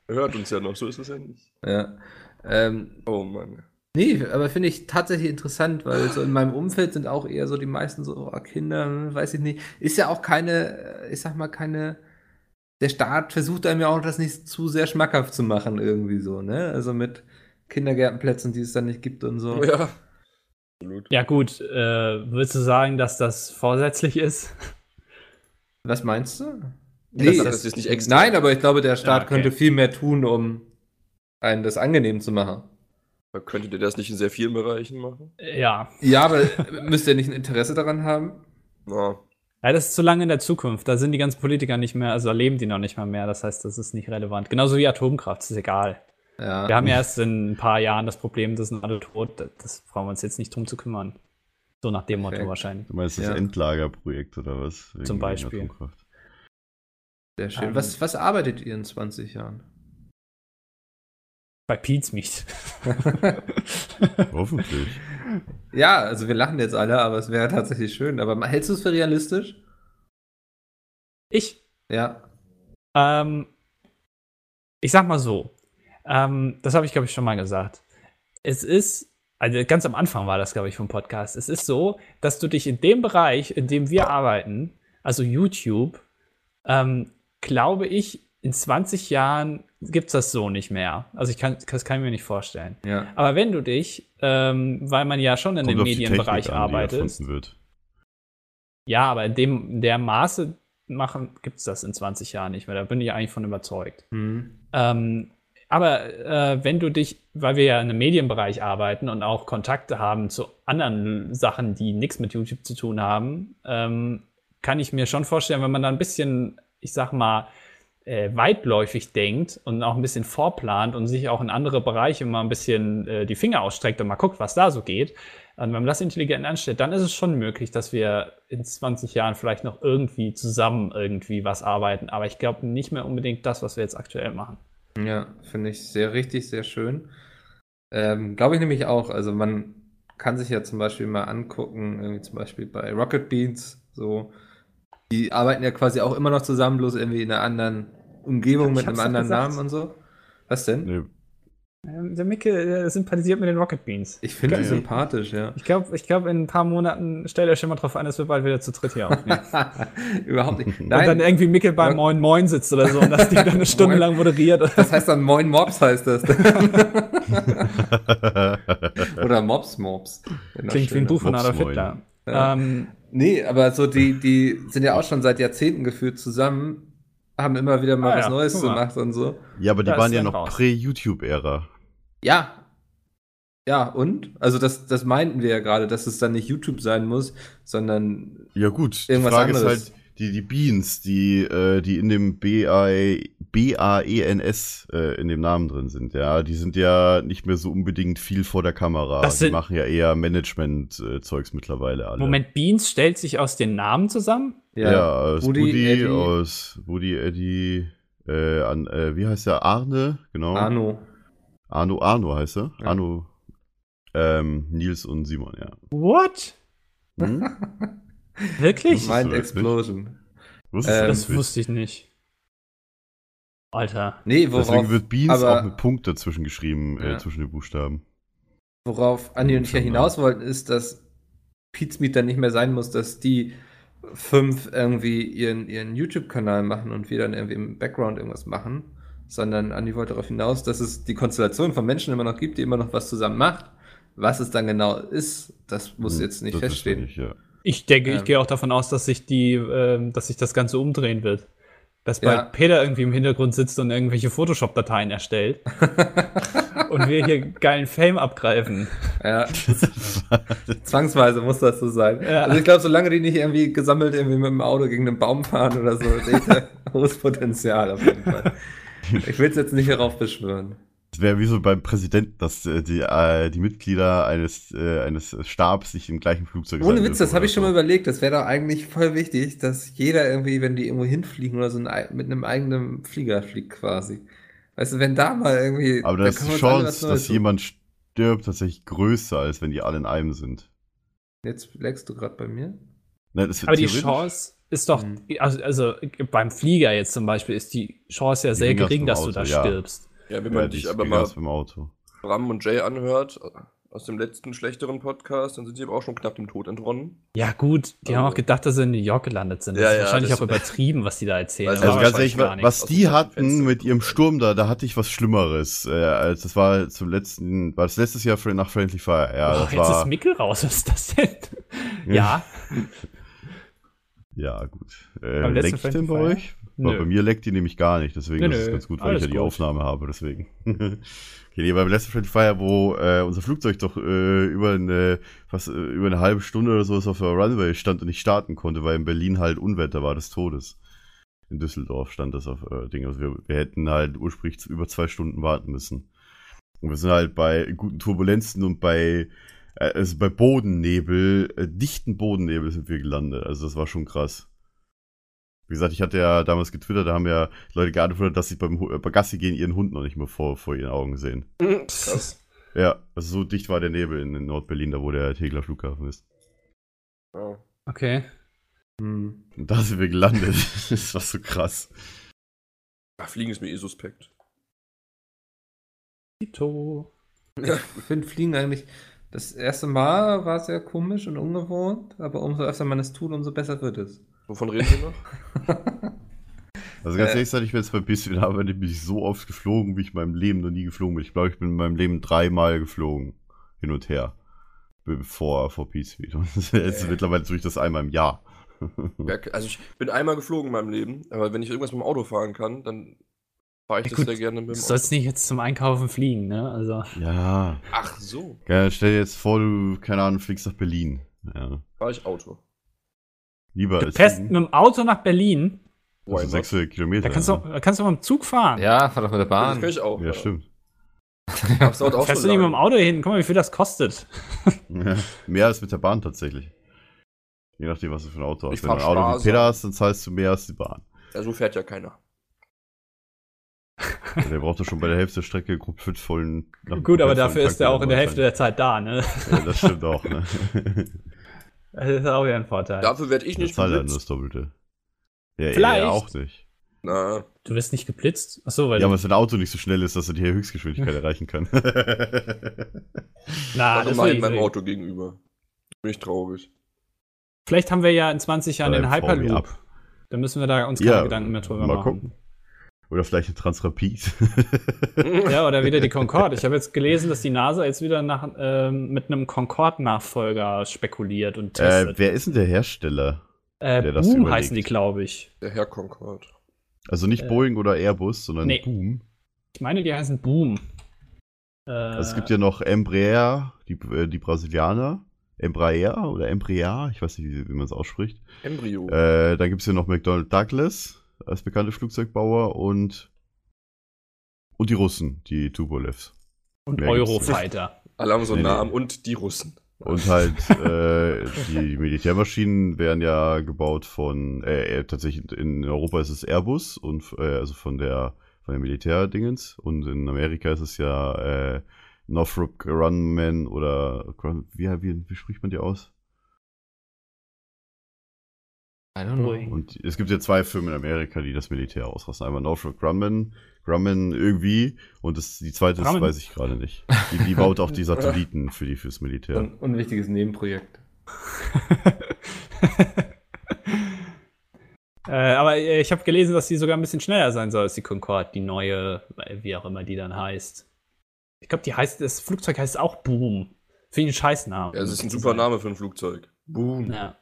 er hört uns ja noch, so ist es ja nicht. Ja. Ähm, Oh Mann. Nee, aber finde ich tatsächlich interessant, weil so in meinem Umfeld sind auch eher so die meisten so oh, Kinder, weiß ich nicht. Ist ja auch keine, äh, ich sag mal, keine. Der Staat versucht einem ja auch das nicht zu sehr schmackhaft zu machen, irgendwie so, ne? Also mit Kindergärtenplätzen, die es dann nicht gibt und so. Ja. Absolut. Ja, gut. Äh, willst du sagen, dass das vorsätzlich ist? Was meinst du? Nee, das ist nicht extra. Nein, aber ich glaube, der Staat Ja, okay. könnte viel mehr tun, um einen das angenehm zu machen. Könntet ihr das nicht in sehr vielen Bereichen machen? Ja. Ja, aber müsst ihr nicht ein Interesse daran haben? Na, Ja, das ist zu lange in der Zukunft. Da sind die ganzen Politiker nicht mehr, also erleben die noch nicht mal mehr. Das heißt, das ist nicht relevant. Genauso wie Atomkraft, das ist egal. Ja. Wir haben ja erst in ein paar Jahren das Problem, das sind alle tot. Das- Das brauchen wir uns jetzt nicht drum zu kümmern. So nach dem Motto wahrscheinlich. Du meinst das Ja. Endlagerprojekt oder was? Wegen Zum Beispiel. Atomkraft. Sehr schön. Ähm, was, was arbeitet ihr in 20 Jahren? Bei Pete's Meat. Hoffentlich. Ja, also wir lachen jetzt alle, aber es wäre tatsächlich schön. Aber hältst du es für realistisch? Ich Ja. Ähm, ich sag mal so, ähm, das habe ich, glaube ich, schon mal gesagt. Es ist, also ganz am Anfang war das, glaube ich, vom Podcast. Es ist so, dass du dich in dem Bereich, in dem wir arbeiten, also YouTube, ähm, glaube ich, in 20 Jahren gibt's das so nicht mehr. Also ich kann, das kann ich mir nicht vorstellen. Ja. Aber wenn du dich, ähm, weil man ja schon in Kommt dem Medienbereich an, arbeitet, ja, aber in dem in der Maße machen gibt's das in 20 Jahren nicht mehr. Da bin ich eigentlich von überzeugt. Hm. Ähm, aber äh, wenn du dich, weil wir ja in einem Medienbereich arbeiten und auch Kontakte haben zu anderen Sachen, die nichts mit YouTube zu tun haben, ähm, kann ich mir schon vorstellen, wenn man da ein bisschen, ich sag mal, äh, weitläufig denkt und auch ein bisschen vorplant und sich auch in andere Bereiche mal ein bisschen äh, die Finger ausstreckt und mal guckt, was da so geht, und wenn man das intelligent anstellt, dann ist es schon möglich, dass wir in 20 Jahren vielleicht noch irgendwie zusammen irgendwie was arbeiten. Aber ich glaube nicht mehr unbedingt das, was wir jetzt aktuell machen. Ja, finde ich sehr richtig, sehr schön. Ähm, Glaube ich nämlich auch. Also man kann sich ja zum Beispiel mal angucken, irgendwie zum Beispiel bei Rocket Beans, so, die arbeiten ja quasi auch immer noch zusammen, bloß irgendwie in einer anderen Umgebung mit einem anderen gesagt. Namen und so. Was denn? Nee, Ähm, Der Micke sympathisiert mit den Rocket Beans. Ich finde die sympathisch, ja. Ich glaube, ich glaub, in ein paar Monaten stellt euch schon mal drauf an, dass wir bald wieder zu dritt hier aufnehmen. Überhaupt nicht. Und dann Nein, irgendwie Micke beim Ja. Moin Moin sitzt oder so und das Ding dann eine Stunde Moin. lang moderiert. das heißt dann Moin Mobs heißt das. Oder Mobs Mobs. Das Klingt wie ein Buch von Mops Adolf. Hitler. Ja. Ähm, Nee, aber so die, die sind ja auch schon seit Jahrzehnten gefühlt zusammen, haben immer wieder mal Ah was ja, Neues gemacht und so. ja, aber die Da waren ja noch raus. Prä-YouTube-Ära. Ja. Ja, und? Also das, das meinten wir ja gerade, dass es dann nicht YouTube sein muss, sondern Ja gut, Irgendwas die Frage anderes. ist halt, die, die Beans, die, äh, die in dem B-A- B-A-E-N-S äh, in dem Namen drin sind, ja, die sind ja nicht mehr so unbedingt viel vor der Kamera. Das die machen ja eher Management-Zeugs mittlerweile alle. Moment, Beans stellt sich aus den Namen zusammen? Ja, aus Woody, Woody, Eddie, aus Woody, Eddie, äh, an, äh, wie heißt der? Arne, genau. Arno. Arno, Arno heißt er. Ja. Arno, ähm, Nils und Simon, ja. What? Hm? Wirklich? Mind Explosion. Wusstest Ähm, das wusste ich nicht. Alter. Nee, worauf, Deswegen wird Beans aber- auch mit Punkt dazwischen geschrieben, Ja. äh, zwischen den Buchstaben. worauf Andi und ich ja hinaus wollten, ist, dass Pete's Meet dann nicht mehr sein muss, dass die fünf irgendwie ihren, ihren YouTube-Kanal machen und wir dann irgendwie im Background irgendwas machen, sondern Andi wollte darauf hinaus, dass es die Konstellation von Menschen immer noch gibt, die immer noch was zusammen macht. Was es dann genau ist, das muss Hm, jetzt nicht feststehen. Nicht, ja. Ich denke, ich Ähm. gehe auch davon aus, dass sich die, ähm, dass sich das Ganze umdrehen wird. Dass bald Ja. Peter irgendwie im Hintergrund sitzt und irgendwelche Photoshop-Dateien erstellt. und wir hier geilen Fame abgreifen. Ja, zwangsweise muss das so sein. Ja. Also ich glaube, solange die nicht irgendwie gesammelt irgendwie mit dem Auto gegen einen Baum fahren oder so, sehe ich da hohes Potenzial auf jeden Fall. Ich will es jetzt nicht darauf beschwören. Es wäre wie so beim Präsidenten, dass äh, die, äh, die Mitglieder eines, äh, eines Stabs sich im gleichen Flugzeug Ohne Witz, das habe ich schon mal überlegt. Das wäre doch eigentlich voll wichtig, dass jeder irgendwie, wenn die irgendwo hinfliegen oder so ein, ei- mit einem eigenen Flieger fliegt quasi. Weißt du, wenn da mal irgendwie. Aber da ist die Chance, dass jemand stirbt, tatsächlich größer, als wenn die alle in einem sind. Jetzt lägst du gerade bei mir. Ne, das Aber die Chance ist doch, Mhm. also, also beim Flieger jetzt zum Beispiel ist die Chance ja sehr gering, dass du da ja. stirbst. Ja, wenn Ja, man die dich aber mal beim Auto. Bram und Jay anhört, aus dem letzten schlechteren Podcast, dann sind sie aber auch schon knapp dem Tod entronnen. Ja, gut, die haben Also- auch gedacht, dass sie in New York gelandet sind. Das Ja, ist ja, wahrscheinlich das- auch übertrieben, was die da erzählen. Also Also ganz ehrlich, was die hatten Fenster mit ihrem Sturm da, da hatte ich was Schlimmeres. Äh, als das war zum letzten, war das letztes Jahr nach Friendly Fire. Ja, Oh, das jetzt war, ist Mickel raus, was ist das denn? ja, ja gut. Äh, leckt denn bei euch? Weil bei mir leckt die nämlich gar nicht, deswegen Nö, ist es ganz gut, weil alles ich ja die gut. Aufnahme habe, deswegen. okay, nee, beim letzten Friendly Fire, wo äh, unser Flugzeug doch äh, über eine fast äh, über eine halbe Stunde oder so auf der Runway stand und nicht starten konnte, weil in Berlin halt Unwetter war des Todes. In Düsseldorf stand das auf äh, Ding. Also wir, wir hätten halt ursprünglich über zwei Stunden warten müssen. Und wir sind halt bei guten Turbulenzen und bei äh, also bei Bodennebel, äh, dichten Bodennebel sind wir gelandet. Also das war schon krass. Wie gesagt, ich hatte ja damals getwittert, da haben ja Leute geantwortet, dass sie beim, äh, bei Gassi gehen ihren Hund noch nicht mehr vor, vor ihren Augen sehen. Krass. Ja, also so dicht war der Nebel in, in Nordberlin, da wo der Tegler Flughafen ist. Ja. okay. Hm. Und da sind wir gelandet. das war so krass. Ach, Fliegen ist mir eh suspekt. Tito. Ich finde Fliegen eigentlich. Das erste Mal war sehr komisch und ungewohnt, aber umso öfter man es tut, umso besser wird es. Wovon reden wir noch? Also ganz Äh. ehrlich, seit ich mir jetzt bei bisschen arbeite, bin ich so oft geflogen, wie ich in meinem Leben noch nie geflogen bin. Ich glaube, ich bin in meinem Leben dreimal geflogen. Hin und her. Bevor vor Speed. Und jetzt Äh. mittlerweile tue ich das einmal im Jahr. Ja, Also ich bin einmal geflogen in meinem Leben, aber wenn ich irgendwas mit dem Auto fahren kann, dann fahre ich Ja, das gut, sehr gerne mit Du dem Auto. sollst nicht jetzt zum Einkaufen fliegen, ne? Also. ja. Ach so, Geil, stell dir jetzt vor, du, keine Ahnung, fliegst nach Berlin. Ja. fahre ich Auto. Lieber Du als fährst mit dem Auto nach Berlin. Also not? 600 Kilometer. Da kannst, du, ja. auch- da kannst du mit dem Zug fahren. Ja, fahr doch mit der Das Bahn. kann ich auch. ja, stimmt. Das dauert auch Fährst du nicht mit dem Auto hin? Guck mal, wie viel das kostet. Ja, mehr als mit der Bahn tatsächlich. Je nachdem, was du für ein Auto Ich hast. Wenn du ein fahr Auto wie sparsam. Peter hast, dann zahlst du mehr als die Bahn. Ja, so fährt ja keiner. Ja, der braucht doch schon bei der Hälfte der Strecke grob fünf vollen. nach- Gut, aber dafür ist er auch in der Hälfte der Zeit da, ne? Ja, das stimmt auch, ne? Das ist auch wieder ein Vorteil. Dafür werde ich nicht halt das geblitzt. Doppelte. Ja, Vielleicht. er auch nicht. Na, Du wirst nicht geblitzt? Achso, weil Ja, aber sein Auto nicht so schnell ist, dass er die Höchstgeschwindigkeit erreichen kann. Na, also das mal in meinem Auto gegenüber. Bin ich traurig. Vielleicht haben wir ja in 20 Jahren Oder den Hyperloop. Dann müssen wir da uns keine Ja, Gedanken mehr drüber mal machen. gucken. Oder vielleicht ein Transrapid. Ja, oder wieder die Concorde. Ich habe jetzt gelesen, dass die NASA jetzt wieder nach, ähm, mit einem Concorde-Nachfolger spekuliert und äh, testet. wer ist denn der Hersteller? Äh, der Boom überlegt? heißen die, glaube ich. Der Herr Concord. Also nicht Äh, Boeing oder Airbus, sondern nee. Boom. Ich meine, die heißen Boom. Äh, Also es gibt ja noch Embraer, die, äh, die Brasilianer. Embraer oder Embraer, ich weiß nicht, wie, wie man es ausspricht. Embryo. Äh, dann gibt es ja noch McDonnell Douglas als bekannte Flugzeugbauer und, und die Russen, die Tubolevs. und mehr Eurofighter. Alle haben so einen nee, nee. Namen und die Russen. Und halt äh, die Militärmaschinen werden ja gebaut von, äh, äh, tatsächlich in Europa ist es Airbus und äh, also von der von der Militärdingens und in Amerika ist es ja äh, Northrop Grumman oder wie, wie, wie spricht man die aus? I don't know. Und es gibt ja zwei Firmen in Amerika, die das Militär ausrasten. Einmal Northrop Grumman, Grumman irgendwie und das, die zweite das weiß ich gerade nicht. Die, die baut auch die Satelliten für die fürs Militär. Ein unwichtiges Nebenprojekt. äh, aber äh, ich habe gelesen, dass die sogar ein bisschen schneller sein soll als die Concorde, die neue, äh, wie auch immer die dann heißt. Ich glaube, die heißt, das Flugzeug heißt auch Boom. Finde ich einen Scheißnamen. Ja, das ist ein super Name für ein Flugzeug. Boom. Ja.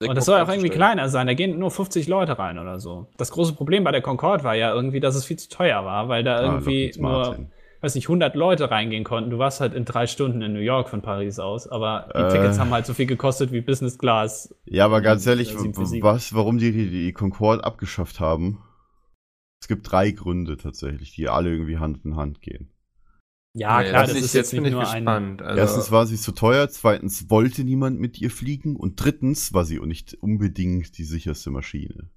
Und das soll auch irgendwie kleiner sein. Da gehen nur 50 Leute rein oder so. Das große Problem bei der Concorde war ja irgendwie, dass es viel zu teuer war, weil da Ah, irgendwie nur, weiß nicht, 100 Leute reingehen konnten. Du warst halt in drei Stunden in New York von Paris aus, aber die Äh. Tickets haben halt so viel gekostet wie Business Class. Ja, aber ganz Ja, ehrlich, was, warum die die Concorde abgeschafft haben? Es gibt drei Gründe tatsächlich, die alle irgendwie Hand in Hand gehen. Ja, Nee, klar, das das ist jetzt bin nicht ich nur ein. gespannt. Also, Erstens war sie zu teuer, zweitens wollte niemand mit ihr fliegen und drittens war sie nicht unbedingt die sicherste Maschine.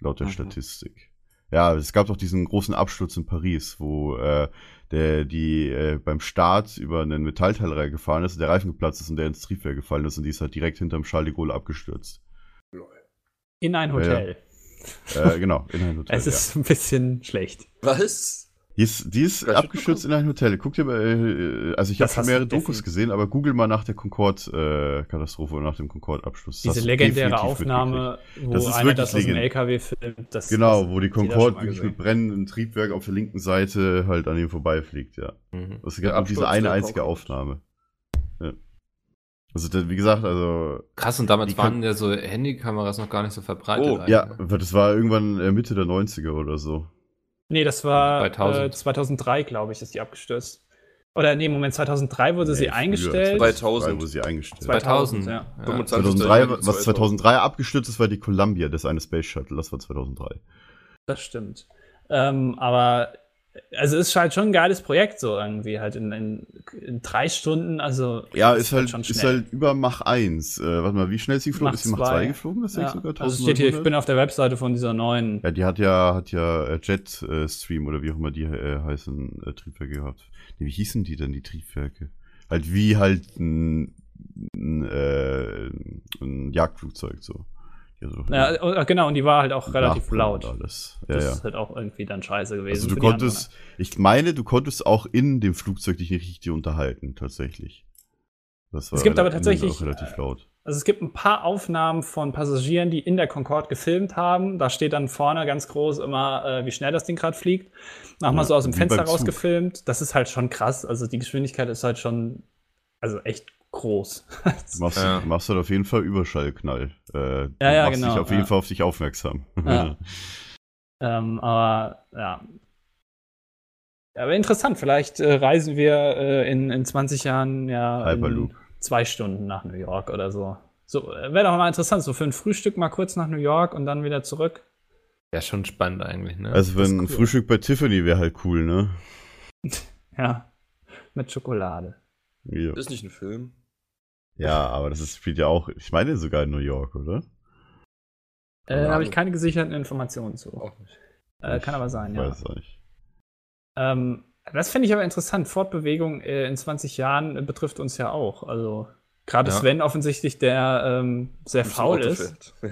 Laut der Mhm. Statistik. Ja, es gab doch diesen großen Absturz in Paris, wo äh, der die äh, beim Start über einen Metallteil gefahren ist, der Reifen geplatzt ist und der ins Triebwerk gefallen ist und die ist halt direkt hinterm Charles de Gaulle abgestürzt. In ein Ja, Hotel. Äh, genau, in ein Hotel. Es ist ein bisschen schlecht. Was? Die ist, die ist abgestürzt in ein Hotel. Guck dir mal, äh, also ich habe Das schon mehrere Dokus gesehen, aber google mal nach der Concorde-Katastrophe oder nach dem Concorde-Absturz. Das Diese legendäre Aufnahme, wo Das ist einer das aus dem LKW filmt. Das, Genau, das wo die Concorde wirklich mit brennendem Triebwerk auf der linken Seite halt an ihm vorbeifliegt, ja. Mhm. Der gibt nur diese eine einzige Concorde. Aufnahme. Ja. Also, wie gesagt, also, Krass, und damals waren ja so Handykameras noch gar nicht so verbreitet. Oh, ja, ne? das war irgendwann äh, Mitte der 90er oder so. Nee, das war 2000. Äh, 2003, glaube ich, ist die abgestürzt. Oder nee, Moment, 2003 wurde sie Nee, früher, eingestellt. 2000. wurde sie eingestellt. 2000, 2000, ja. ja. 25. 2003, Januar was 2003 abgestürzt ist, war die Columbia, das eine Space Shuttle, das war 2003. Das stimmt. Ähm, aber also ist halt schon ein geiles Projekt, so irgendwie halt in, in, in drei Stunden, also Ja, ist halt, schon ist halt über Mach 1. Äh, warte mal, wie schnell ist sie geflogen? Mach ist sie Mach 2 zwei. geflogen? Das ja. sogar Also es steht hier, ich 1900? bin auf der Webseite von dieser neuen. Ja, die hat ja, hat ja äh, Jetstream oder wie auch immer die äh, heißen, äh, Triebwerke gehabt. Nee, wie hießen die denn, die Triebwerke? Halt wie halt ein, ein, äh, ein Jagdflugzeug so. Also Ja, äh, genau, und die war halt auch relativ laut. Alles. Ja, Das ja. ist halt auch irgendwie dann scheiße gewesen. Also du konntest, ich meine, du konntest auch in dem Flugzeug dich nicht richtig unterhalten, tatsächlich. Das war Es gibt aber tatsächlich, relativ äh, laut. Also es gibt ein paar Aufnahmen von Passagieren, die in der Concorde gefilmt haben. Da steht dann vorne ganz groß immer, äh, wie schnell das Ding gerade fliegt. Nochmal Ja, so aus dem Fenster rausgefilmt. Das ist halt schon krass. Also die Geschwindigkeit ist halt schon, also echt groß. Du machst, Ja. du machst halt auf jeden Fall Überschallknall. Äh, du Ja, ja, machst genau, dich auf jeden ja. Fall auf dich aufmerksam. Ja. ähm, aber ja. Aber interessant, vielleicht äh, reisen wir äh, in, in 20 Jahren ja Hyperloop. in zwei Stunden nach New York oder so. So, wäre doch mal interessant, so für ein Frühstück mal kurz nach New York und dann wieder zurück. Ja, schon spannend eigentlich, ne? Also wenn ein cool. Frühstück bei Tiffany wäre halt cool, ne? Ja, mit Schokolade. Ja, Das ist nicht ein Film. Ja aber das ist, spielt ja auch, ich meine sogar in New York, oder? Äh, Keine habe ich keine gesicherten Informationen zu. Auch nicht. Äh, kann aber sein, Ich ja. Weiß auch nicht. Ähm, das finde ich aber interessant. Fortbewegung äh, in 20 Jahren äh, betrifft uns ja auch. Also gerade Ja. Sven offensichtlich, der ähm, sehr faul ist.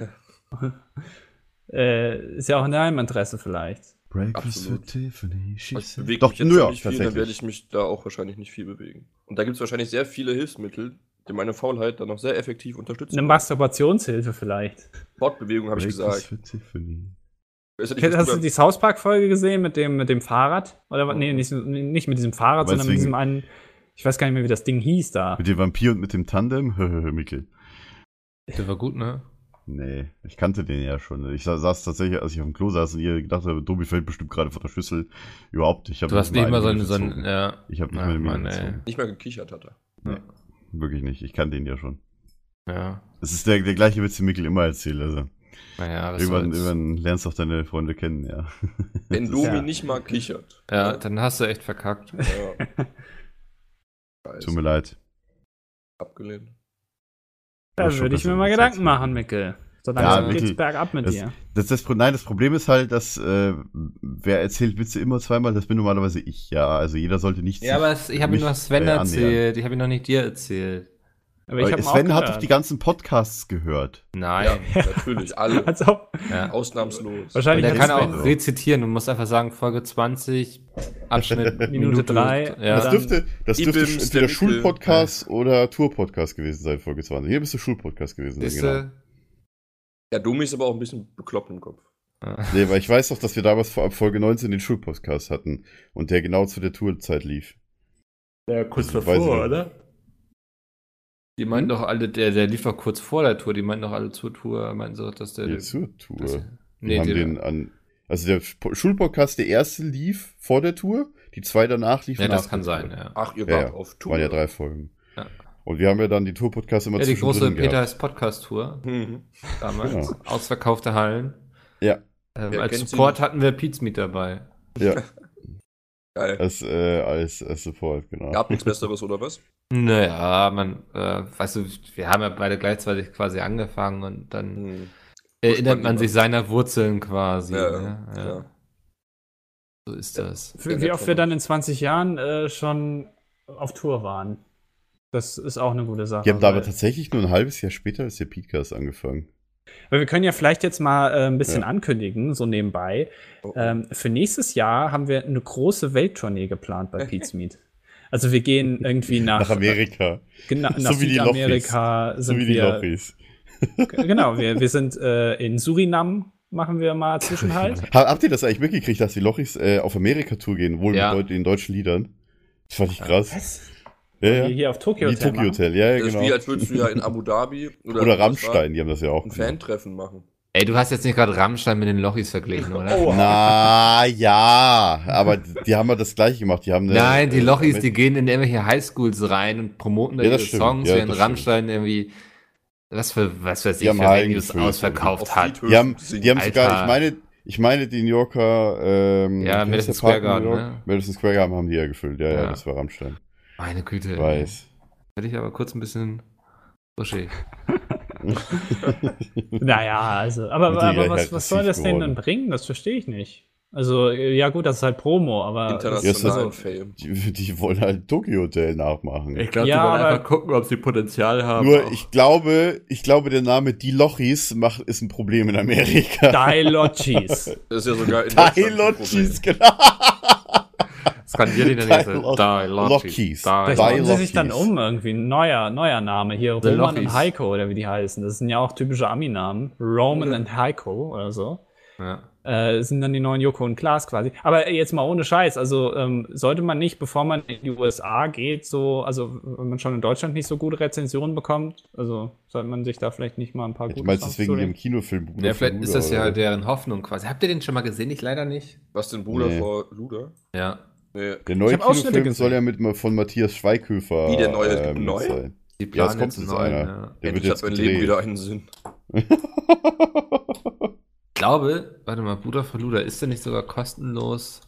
Ja. äh, ist ja auch in deinem Interesse vielleicht. Breakfast Absolut. für Tiffany. she Ich bewege Doch, mich jetzt New York, viel, dann werde ich mich da auch wahrscheinlich nicht viel bewegen. Und da gibt es wahrscheinlich sehr viele Hilfsmittel, die meine Faulheit dann noch sehr effektiv unterstützen. Eine Masturbationshilfe vielleicht. Fortbewegung habe ich gesagt. für Tiffany. Ist ja nicht, Hast du die South Park-Folge gesehen mit dem, mit dem Fahrrad? Oder was? nee, nicht, nicht mit diesem Fahrrad, sondern mit diesem einen, ich weiß gar nicht mehr, wie das Ding hieß da. Mit dem Vampir und mit dem Tandem? Mikkel. Der war gut, ne? Nee, ich kannte den ja schon. Ich sa- saß tatsächlich, als ich auf dem Klo saß und ihr gedacht habt, Tobi fällt bestimmt gerade vor der Schüssel. Überhaupt. Ich hab Du hast nicht eine so ein, Minute so ein, gezogen. ja. Ich hab nicht Mann, ey. gezogen. nicht mal gekichert hat er. Wirklich nicht. Ich kannte den ja schon. Ja. Es ist der, der gleiche Witz, den Mikkel immer erzählt. Also. Naja, was Irgendwann, soll's. irgendwann lernst du auch deine Freunde kennen, ja. Wenn Das Domi ja- nicht mal kichert. Ja, dann hast du echt verkackt. Ja. Tut mir leid. abgelehnt. Da würde ich mir mal Gedanken machen, Mickel. So Ja, langsam Mickel, geht's bergab mit das- dir. Das, das, Pro- nein, das Problem ist halt, dass äh, wer erzählt Witze immer zweimal, das bin normalerweise ich, ja. Also jeder sollte nicht. Ja, aber es, ich habe ihn nur Sven äh, erzählt. Ich habe ihn noch nicht dir erzählt. Aber ich Aber habe Sven hat doch die ganzen Podcasts gehört. Ja, Nein. natürlich, alle. Als ob, Ja. Ausnahmslos. Und wahrscheinlich er hat kann Sven auch rezitieren. Du musst einfach sagen, Folge 20, Abschnitt Minute Minute drei. Ja. Das dürfte, das dürfte entweder der. Schulpodcast oder Tourpodcast gewesen sein, Folge 20. Hier bist du Schulpodcast gewesen. sein, genau. Ja, Domi ist aber auch ein bisschen bekloppt im Kopf. Ja. Nee, weil ich weiß doch, dass wir damals vor ab Folge 19 den Schulpodcast hatten und der genau zu der Tourzeit lief. Ja, kurz ich noch. oder? Die meinten doch alle, der, der lief doch kurz vor der Tour, die meinten doch alle zur Tour, meinten so, dass der. Die zur Tour. das, Wir nee, haben den an. Also der Schulpodcast, der erste lief vor der Tour, die zwei danach liefen ja, das kann der Tour. sein, ja. Ach, ihr Ja, wart ja. auf Tour. Waren ja drei Folgen. Ja. Und wir haben ja dann die Tourpodcasts immer Ja, die große Peter heißt Podcast-Tour Mhm. damals. Genau. Ausverkaufte Hallen. Ja, Ähm, Wer als Support hatten wir Pete's Meet dabei. ja, Geil. als, äh, als, als Support, genau. Gab nichts Besseres, oder was? Naja, man, äh, weißt du, wir haben ja beide gleichzeitig quasi angefangen und dann Hm. erinnert man sich seiner Wurzeln quasi. Ja, ne? ja. klar. So ist das. Wie nett oft wir dann in 20 Jahren äh, schon auf Tour waren. Das ist auch eine gute Sache. Die haben da aber tatsächlich nur ein halbes Jahr später als der Podcast angefangen. Weil wir können ja vielleicht jetzt mal äh, ein bisschen Ja. ankündigen, so nebenbei. Oh, oh. Ähm, für nächstes Jahr haben wir eine große Welttournee geplant bei Pete's Meet. Also wir gehen irgendwie nach, Nach Amerika. Genau, So nach wie die Südamerika So sind wie die wir. Lochis. Genau, wir, wir sind äh, in Surinam, machen wir mal Zwischenhalt. Ha- Habt ihr das eigentlich mitgekriegt, dass die Lochis äh, auf Amerika-Tour gehen, wohl Ja. mit den deutschen Liedern? Das fand ich krass. Was? Ja, ja. hier auf Tokyo Hotel Tokyo. Hotel, ja, ja, das ist wie, genau. als würdest du ja in Abu Dhabi oder, Oder Rammstein, die haben das ja auch. ein gemacht. Fan-Treffen machen. Ey, du hast jetzt nicht gerade Rammstein mit den Lochis verglichen, oder? Oh, Na ja, aber die haben ja das gleiche gemacht. Die haben eine, Nein, die äh, Lochis, die gehen in irgendwelche Highschools rein und promoten da Ja, ihre das stimmt. Songs, Ja, während das stimmt. Rammstein irgendwie was für was weiß Die ich für Venues ausverkauft Auf hat. Die haben, die haben sogar, ich meine, ich meine, die New Yorker, ähm, Ja, Madison Square Garden, York? ne? Madison Square Garden haben die ja gefüllt, ja, ja, Ja. das war Rammstein. Meine Güte. Ich weiß. Hätte ich aber kurz ein bisschen buschig. Naja, also, aber, die aber was, was soll das denn geworden. dann bringen? Das verstehe ich nicht. Also, ja gut, das ist halt Promo, aber Internationalen das- Fame. Die, die wollen halt Tokyo Hotel nachmachen. glaube, Ja, aber- gucken, ob sie Potenzial haben. Nur, ich glaube, ich glaube, der Name Die Lochis macht, ist ein Problem in Amerika. Dailochis. Das ist ja sogar in ein Lochis, genau. Skandier die. Die Lockies. Bei nennen sie sich dann um irgendwie. Ein neuer, neuer Name hier. The Roman Lockies. und Heiko oder wie die heißen. Das sind ja auch typische Ami-Namen. Roman Ja. und Heiko oder so. Ja. Äh, sind dann die neuen Joko und Klaas quasi. Aber jetzt mal ohne Scheiß. Also ähm, sollte man nicht, bevor man in die USA geht, so, also wenn man schon in Deutschland nicht so gute Rezensionen bekommt, also sollte man sich da vielleicht nicht mal ein paar Ich gute meine, Songs deswegen dem Kinofilm Bruder ja, vielleicht von ist das ja oder? deren Hoffnung quasi. Habt ihr den schon mal gesehen? Ich leider nicht. Was denn Bruder Nee. vor Luder? Ja. Nee. Der neue Kinofilm soll ja mit von Matthias Schweighöfer Wie, der neue? Äh, mit neuen? sein. Die Ja, es planen kommt jetzt jetzt einen neuen, einer. ja. Der wird Endlich jetzt hat mein Leben wieder einen Sinn. Ich glaube, warte mal, Bruder von Luda, ist der nicht sogar kostenlos?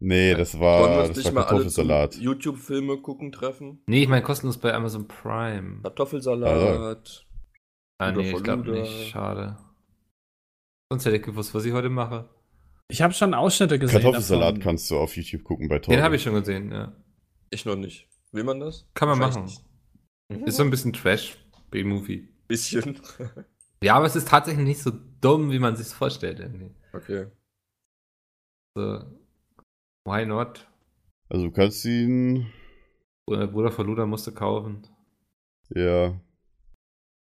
nee, das war, das war Kartoffelsalat. YouTube-Filme gucken treffen? Nee, ich meine kostenlos bei Amazon Prime. Kartoffelsalat. Ah, Bruder nee, ich glaube nicht. Schade. Sonst hätte ich gewusst, was ich heute mache. Ich habe schon Ausschnitte gesehen. Kartoffelsalat davon. kannst du auf YouTube gucken bei Torben. Den habe ich schon gesehen, ja. Ich noch nicht. Will man das? Kann man machen. nicht. Ist so ein bisschen Trash, B-Movie. Bisschen. Ja, aber es ist tatsächlich nicht so dumm, wie man sich vorstellt. Irgendwie. okay. So, why not? Also du kannst ihn, Bruder Bruder von Luda musste kaufen. ja,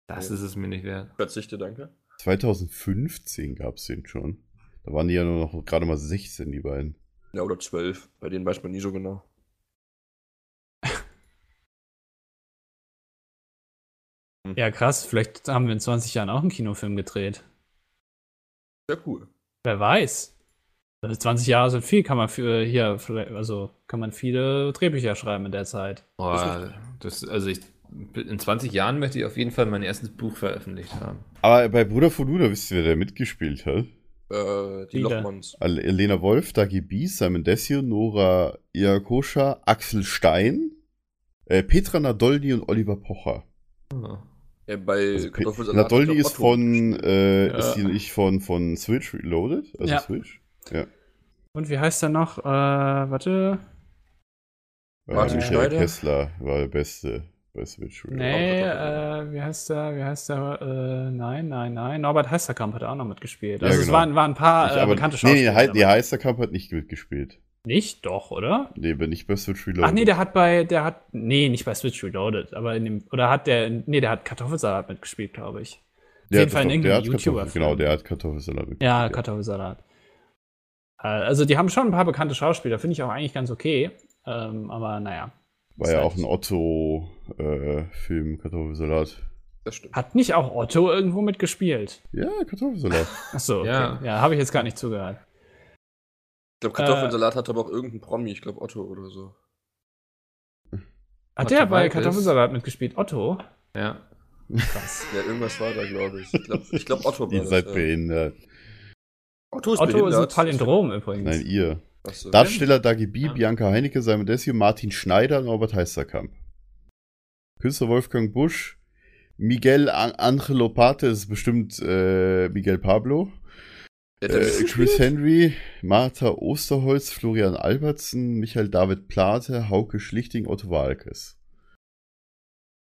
Das Ja. ist es mir nicht wert. Verzichte, danke. 2015 gab es den schon. Da waren die ja nur noch gerade mal 16, die beiden. Ja, oder zwölf. Bei denen weiß man nie so genau. Ja, krass. Vielleicht haben wir in 20 Jahren auch einen Kinofilm gedreht. Sehr cool. Wer weiß. Also 20 Jahre sind viel, kann man für hier, vielleicht- also kann man viele Drehbücher schreiben in der Zeit. Boah, das, also ich, in 20 Jahren möchte ich auf jeden Fall mein erstes Buch veröffentlicht haben. Aber bei Bruder von Luda, wisst ihr, wer da mitgespielt hat? Äh, die Viele. Lochmanns. Elena Wolf, Dagi Bies, Simon Desio, Nora Iakosha, Axel Stein, äh, Petra Nadolny und Oliver Pocher. Oh. Ja, bei Also Kartoffelsalat Nadolny ist von, äh, Ja. ist die nicht von, von Switch Reloaded? Also Ja. Switch? Und wie heißt er noch? Äh, warte. Martin äh, Michael Schneider? Kessler war der Beste bei Switch Reloaded. Nee, äh, wie heißt er? Wie heißt er? Äh, nein, nein, nein. Norbert Heisterkamp hat auch noch mitgespielt. Ja, Also es genau. waren, waren ein paar Ich, äh, bekannte nee, nee, Schauspieler. He dabei. nee, Heisterkamp hat nicht mitgespielt. Nicht, doch, oder? Nee, aber nicht bei Switch Reloaded. Ach nee, der hat bei, der hat, nee, nicht bei Switch Reloaded, aber in dem, oder hat der, nee, der hat Kartoffelsalat mitgespielt, glaube ich. der jeden hat Fall in der irgendeinem YouTuber-Film. Genau, der hat Kartoffelsalat mitgespielt. Ja, Kartoffelsalat. Äh, Also die haben schon ein paar bekannte Schauspieler, finde ich auch eigentlich ganz okay. Ähm, aber naja. War Ist ja auch ein Otto-Film, Kartoffelsalat. Das stimmt. Hat nicht auch Otto irgendwo mitgespielt? Ja, Kartoffelsalat. Achso, okay. Ja. Ja, habe ich jetzt gar nicht zugehört. Ich glaube, Kartoffelsalat hat aber auch irgendein Promi. Ich glaube, Otto oder so. Hat Otto der bei. Kartoffelsalat mitgespielt? Otto? Ja. Krass. Ja, irgendwas war da, glaube ich. Ich glaube, ich glaub, Otto war Ihr das. seid ja. behindert. Otto ist Otto ist ein behindert. Palindrom übrigens. Nein, ihr. Achso. Darsteller Dagi B, Ja. Bianca Heinecke, Simon Desio, Martin Schneider, Norbert Heisterkamp. Künstler Wolfgang Busch, Miguel An Angelo Pate, das ist bestimmt äh, Miguel Pablo. Äh? Chris Henry, Martha Osterholz, Florian Albertsen, Michael David Plate, Hauke Schlichting, Otto Walkes.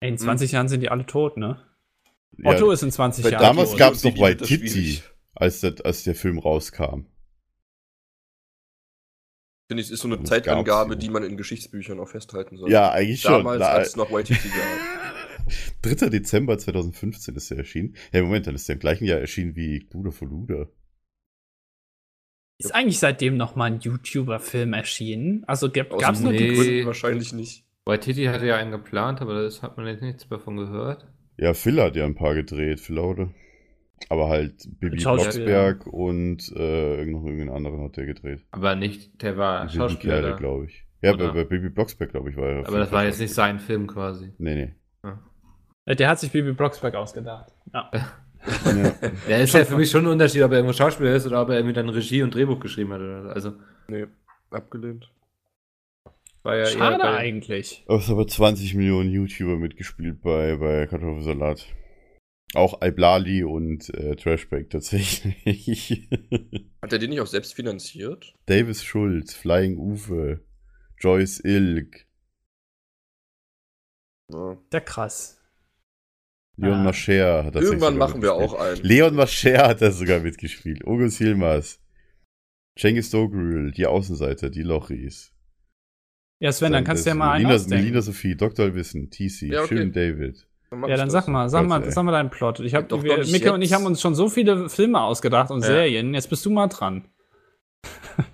Ey, in 20 Jahren sind die alle tot, ne? Ja, Otto ist in 20 Bei Jahren damals tot. gab es noch White wird das Titty, schwierig. als, der- als der Film rauskam. Finde ich, es ist so eine Das Zeitangabe, die man in Geschichtsbüchern auch festhalten soll. Ja, eigentlich schon. Damals, als es noch YTT gab. 3. Dezember 2015 ist er erschienen. Hey, Moment, dann ist der im gleichen Jahr erschienen wie Bruder von Luder. Ist eigentlich seitdem noch mal ein YouTuber-Film erschienen? Also gab, guten nur nee. Gründen wahrscheinlich nicht. Waititi hatte ja einen geplant, aber das hat man jetzt nichts davon gehört. Ja, Phil hat ja ein paar gedreht, Phil Laude. Aber halt Bibi. Blocksberg und äh, irgend- noch irgendeinen anderen hat der gedreht. Aber nicht, der war Bibi Schauspieler. Glaube ich. Ja, bei, bei Bibi Blocksberg, glaube ich, war er. Aber das war jetzt nicht sein Film quasi. Nee, nee. Äh, Der hat sich Bibi Blocksberg ausgedacht. Ja. Ja. Der ist ja für mich schon ein Unterschied, ob er irgendwo Schauspieler ist oder ob er irgendwie dann Regie und Drehbuch geschrieben hat. Oder so. Also Nee, abgelehnt. war ja eher Schade bei, eigentlich. Es haben aber 20 Millionen YouTuber mitgespielt bei, bei Kartoffelsalat. Auch Iblali und äh, Trashback tatsächlich. Hat er den nicht auch selbst finanziert? Davis Schulz, Flying Uwe, Joyce Ilk, Ja. Sehr krass. Leon Ah. Mascher hat das Irgendwann sogar machen wir mitgespielt. auch einen. Leon Mascher hat da sogar mitgespielt. Ogos Hilmas. Cengiz Dogrül, die Außenseiter, die Lochis. Ja, Sven, dann kannst du ja mal einen Melina, ausdenken. Melina Sophie, Dr. Wissen, TC, Ja, okay. schön David. Ja, dann sag mal, sag mal, sag mal deinen Plot. Ich hab, Doch wir, Micke und ich haben uns schon so viele Filme ausgedacht und Ja. Serien. Jetzt bist du mal dran.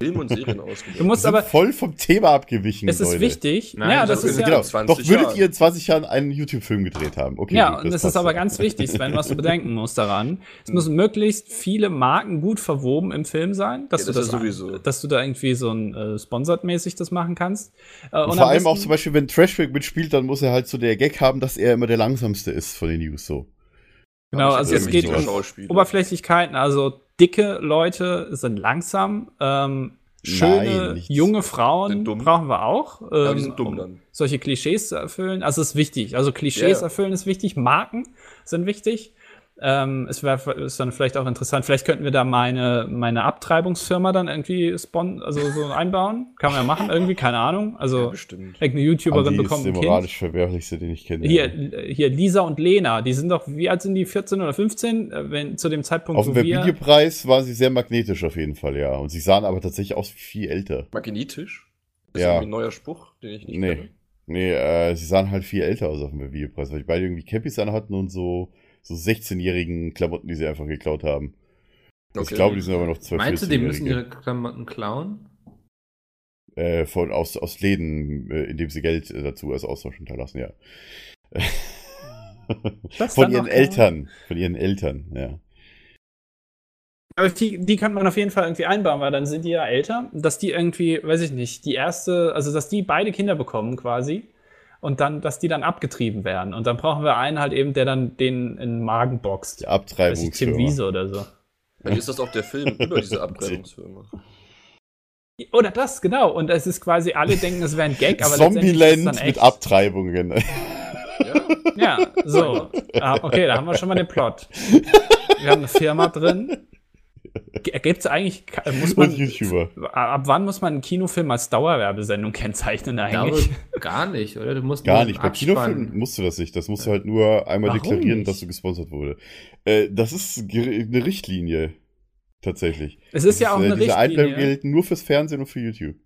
Film und Serien ausgedacht. Du musst aber, voll vom Thema abgewichen, es ist Leute. wichtig. Nein, ja, das das, ist ja. Genau. 20 Doch würdet Jahren. ihr in 20 Jahren einen YouTube-Film gedreht haben. Okay, Ja, gut, und das, ist aber ganz wichtig, Sven, was du bedenken musst daran. Es müssen möglichst viele Marken gut verwoben im Film sein, dass Ja, du das das, ist sowieso. dass du da irgendwie so ein äh, sponsored-mäßig das machen kannst. Äh, Und am vor allem auch zum Beispiel, wenn Trashback mitspielt, dann muss er halt so der Gag haben, dass er immer der langsamste ist von den News so. Genau, also es irgendwie geht um. Oberflächlichkeiten, also dicke Leute sind langsam, ähm, schöne Nein, junge Frauen brauchen wir auch. Ähm, Ja, die sind dumm um dann. Solche Klischees zu erfüllen, also ist wichtig. Also Klischees ja. erfüllen ist wichtig, Marken sind wichtig. Ähm, es wäre ist dann vielleicht auch interessant, vielleicht könnten wir da meine, meine Abtreibungsfirma dann irgendwie spon also so einbauen. Kann man ja machen, irgendwie, keine Ahnung. Ja, Also bestimmt. irgendeine YouTuberin ist bekommt der ein Kind. moralisch verwerflichste, den ich kenne. Hier, hier Lisa und Lena, die sind doch, wie alt sind die, 14 oder 15, äh, wenn zu dem Zeitpunkt, Auf dem. Videopreis waren sie sehr magnetisch auf jeden Fall, ja. Und sie sahen aber tatsächlich aus wie viel älter. Magnetisch? Das Ja. ist irgendwie ein neuer Spruch, den ich nicht Nee. kenne. Nee, äh, sie sahen halt viel älter aus auf dem Videopreis, weil die beide irgendwie Cappies anhatten und so, so 16-jährigen Klamotten, die sie einfach geklaut haben. Okay. Ich glaube, die sind aber noch 12, Meinst du, die müssen 14-Jährige. ihre Klamotten klauen? Äh, von, aus, aus Läden, äh, indem sie Geld äh, dazu als Austausch hinterlassen, ja. Von ihren Eltern. Von ihren Eltern, ja. Aber die, die kann man auf jeden Fall irgendwie einbauen, weil dann sind die ja älter, dass die irgendwie, weiß ich nicht, die erste, also dass die beide Kinder bekommen quasi und dann, dass die dann abgetrieben werden. Und dann brauchen wir einen halt eben, der dann den in den Magen boxt. Die ich, Tim Abtreibungsfirma. Wiese oder so. Vielleicht ist das auch der Film über diese Abtreibungsfirma. Oder das, genau. Und es ist quasi, alle denken, es wäre ein Gag, aber letztendlich ist es Zombieland dann mit echt. Abtreibungen. Ja? Ja, so. Ah, okay, da haben wir schon mal den Plot. Wir haben eine Firma drin. Gibt es eigentlich, muss man, Und YouTuber. ab wann muss man einen Kinofilm als Dauerwerbesendung kennzeichnen eigentlich? gar nicht, oder? Du musst Gar nicht. Bei Kinofilmen musst du das nicht. Das musst du halt nur einmal Warum deklarieren, nicht? dass du gesponsert wurde. Äh, das ist eine Richtlinie. Tatsächlich. Es ist ja auch äh, eine Diese Einblendungen Richtlinie. gelten nur fürs Fernsehen und für YouTube.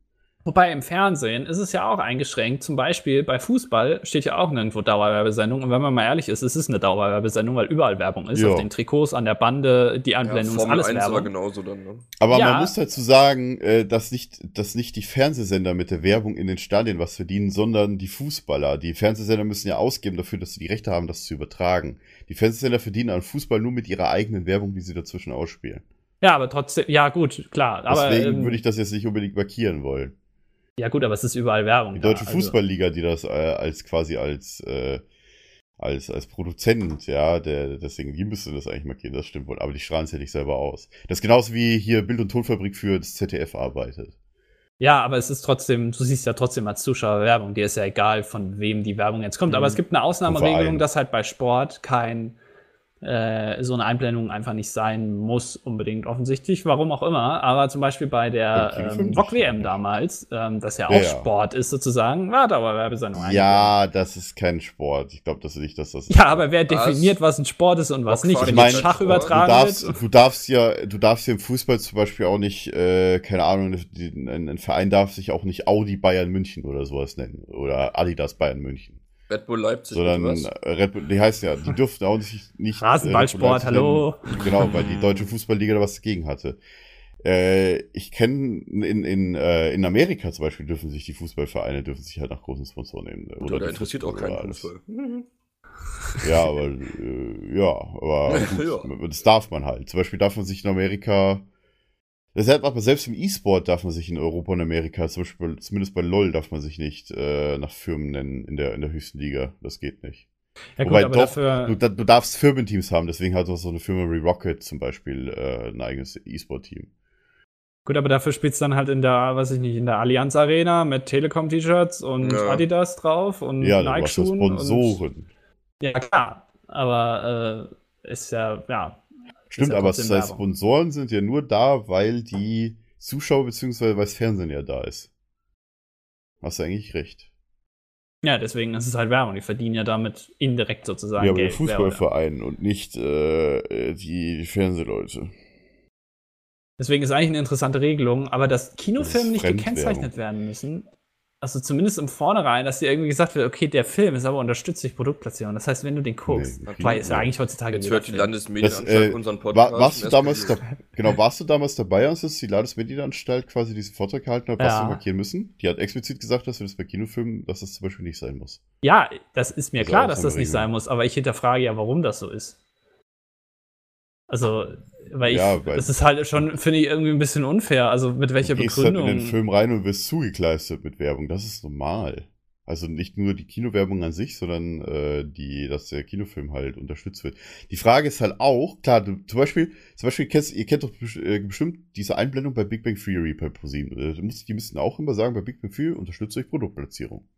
Wobei im Fernsehen ist es ja auch eingeschränkt. Zum Beispiel bei Fußball steht ja auch nirgendwo Dauerwerbesendung. Und wenn man mal ehrlich ist, es ist eine Dauerwerbesendung, weil überall Werbung ist. Ja. Auf den Trikots, an der Bande, die Ja, Anblendung ist Formel alles 1 war Werbung. genauso dann, ne? Aber Ja. man muss dazu sagen, äh, dass, nicht, dass nicht die Fernsehsender mit der Werbung in den Stadien was verdienen, sondern die Fußballer. Die Fernsehsender müssen ja ausgeben dafür, dass sie die Rechte haben, das zu übertragen. Die Fernsehsender verdienen an Fußball nur mit ihrer eigenen Werbung, die sie dazwischen ausspielen. Ja, aber trotzdem, ja gut, klar. Aber, Deswegen ähm, würde ich das jetzt nicht unbedingt markieren wollen. Ja gut, aber es ist überall Werbung. Die da, deutsche also- Fußballliga, die das äh, als quasi als, äh, als, als Produzent, ja, der, deswegen, die müsste das eigentlich markieren, das stimmt wohl. Aber die strahlen es ja nicht selber aus. Das ist genauso wie hier Bild- und Tonfabrik für das ZDF arbeitet. Ja, aber es ist trotzdem, du siehst ja trotzdem als Zuschauer Werbung. Dir ist ja egal, von wem die Werbung jetzt kommt. Mhm. Aber es gibt eine Ausnahmeregelung, dass halt bei Sport kein äh, so eine Einblendung einfach nicht sein muss, unbedingt offensichtlich, warum auch immer. Aber zum Beispiel bei der ähm, nicht. VOG-WM damals, ähm, das ja auch Ja. Sport ist sozusagen, war Dauerwerbesendung Ja, das ist kein Sport. Ich glaube, das nicht, dass das. Ja, aber wer Was? definiert, was ein Sport ist und was nicht? Boxfahren Wenn jetzt kein Schach Sport. Du übertragen darfst, wird. du darfst ja, du darfst ja im Fußball zum Beispiel auch nicht, äh, keine Ahnung, ein, ein Verein darf sich auch nicht Audi Bayern München oder sowas nennen. Oder Adidas Bayern München. Red Bull Leipzig Sondern äh, Red Bull, die heißt ja, die dürften auch nicht. nicht Rasenballsport, äh, Bull hallo. Genau, weil die deutsche Fußballliga da was dagegen hatte. Äh, ich kenne in, in, äh, in Amerika zum Beispiel dürfen sich die Fußballvereine dürfen sich halt nach großen Sponsoren nehmen. Oder da interessiert auch keinen alles. Fußball. Ja, aber äh, ja, aber gut, das darf man halt. Zum Beispiel darf man sich in Amerika. Deshalb aber selbst im E-Sport darf man sich in Europa und Amerika, zum Beispiel, zumindest bei LOL darf man sich nicht äh, nach Firmen nennen in der, in der höchsten Liga. Das geht nicht. Ja, gut, Wobei aber doch, dafür. du, du darfst Firmenteams haben, deswegen hat auch so eine Firma wie Rocket zum Beispiel äh, ein eigenes E-Sport-Team. Gut, aber dafür spielst du dann halt in der, weiß ich nicht, in der Allianz Arena mit Telekom-T-Shirts und Ja. Adidas drauf und Ja, Nike-Schuhen. und- Sponsoren. Ja, klar. Aber äh, ist ja, ja. Stimmt, aber das. Sponsoren sind ja nur da, weil die Zuschauer bzw. weil das Fernsehen ja da ist. Hast du eigentlich recht. Ja, deswegen ist es halt Werbung. Die verdienen ja damit indirekt sozusagen Ja, aber der Geld. wer- Fußballverein und nicht äh, äh, die, Fernsehleute. Deswegen ist eigentlich eine interessante Regelung, aber dass Das Kinofilme ist nicht gekennzeichnet werden müssen, also zumindest im Vornherein, dass dir irgendwie gesagt wird, okay, der Film ist aber unterstützt durch Produktplatzierung. Das heißt, wenn du den guckst, Nee, weil ist ja eigentlich heutzutage Jetzt hört die. Landesmedienanstalt Das, äh, unseren Podcast. War, warst du damals da, genau, warst du damals dabei, als es die Landesmedienanstalt quasi diesen Vortrag gehalten hat, was Ja. wir markieren müssen? Die hat explizit gesagt, dass wir das bei Kinofilmen, dass das zum Beispiel nicht sein muss. Ja, das ist mir Also klar, auch dass das nicht Regel. sein muss, aber ich hinterfrage ja, warum das so ist. Also, weil ich, Ja, weil- das ist halt schon, finde ich, irgendwie ein bisschen unfair. Also, mit welcher du gehst halt Begründung? in den Film rein und wirst zugekleistert mit Werbung. Das ist normal. Also nicht nur die Kinowerbung an sich, sondern äh, die, dass der Kinofilm halt unterstützt wird. Die Frage ist halt auch, klar, du, zum Beispiel, zum Beispiel kennst, ihr kennt doch äh, bestimmt diese Einblendung bei Big Bang Theory bei ProSieben. Äh, Die müssten auch immer sagen, bei Big Bang Theory unterstützt euch Produktplatzierung.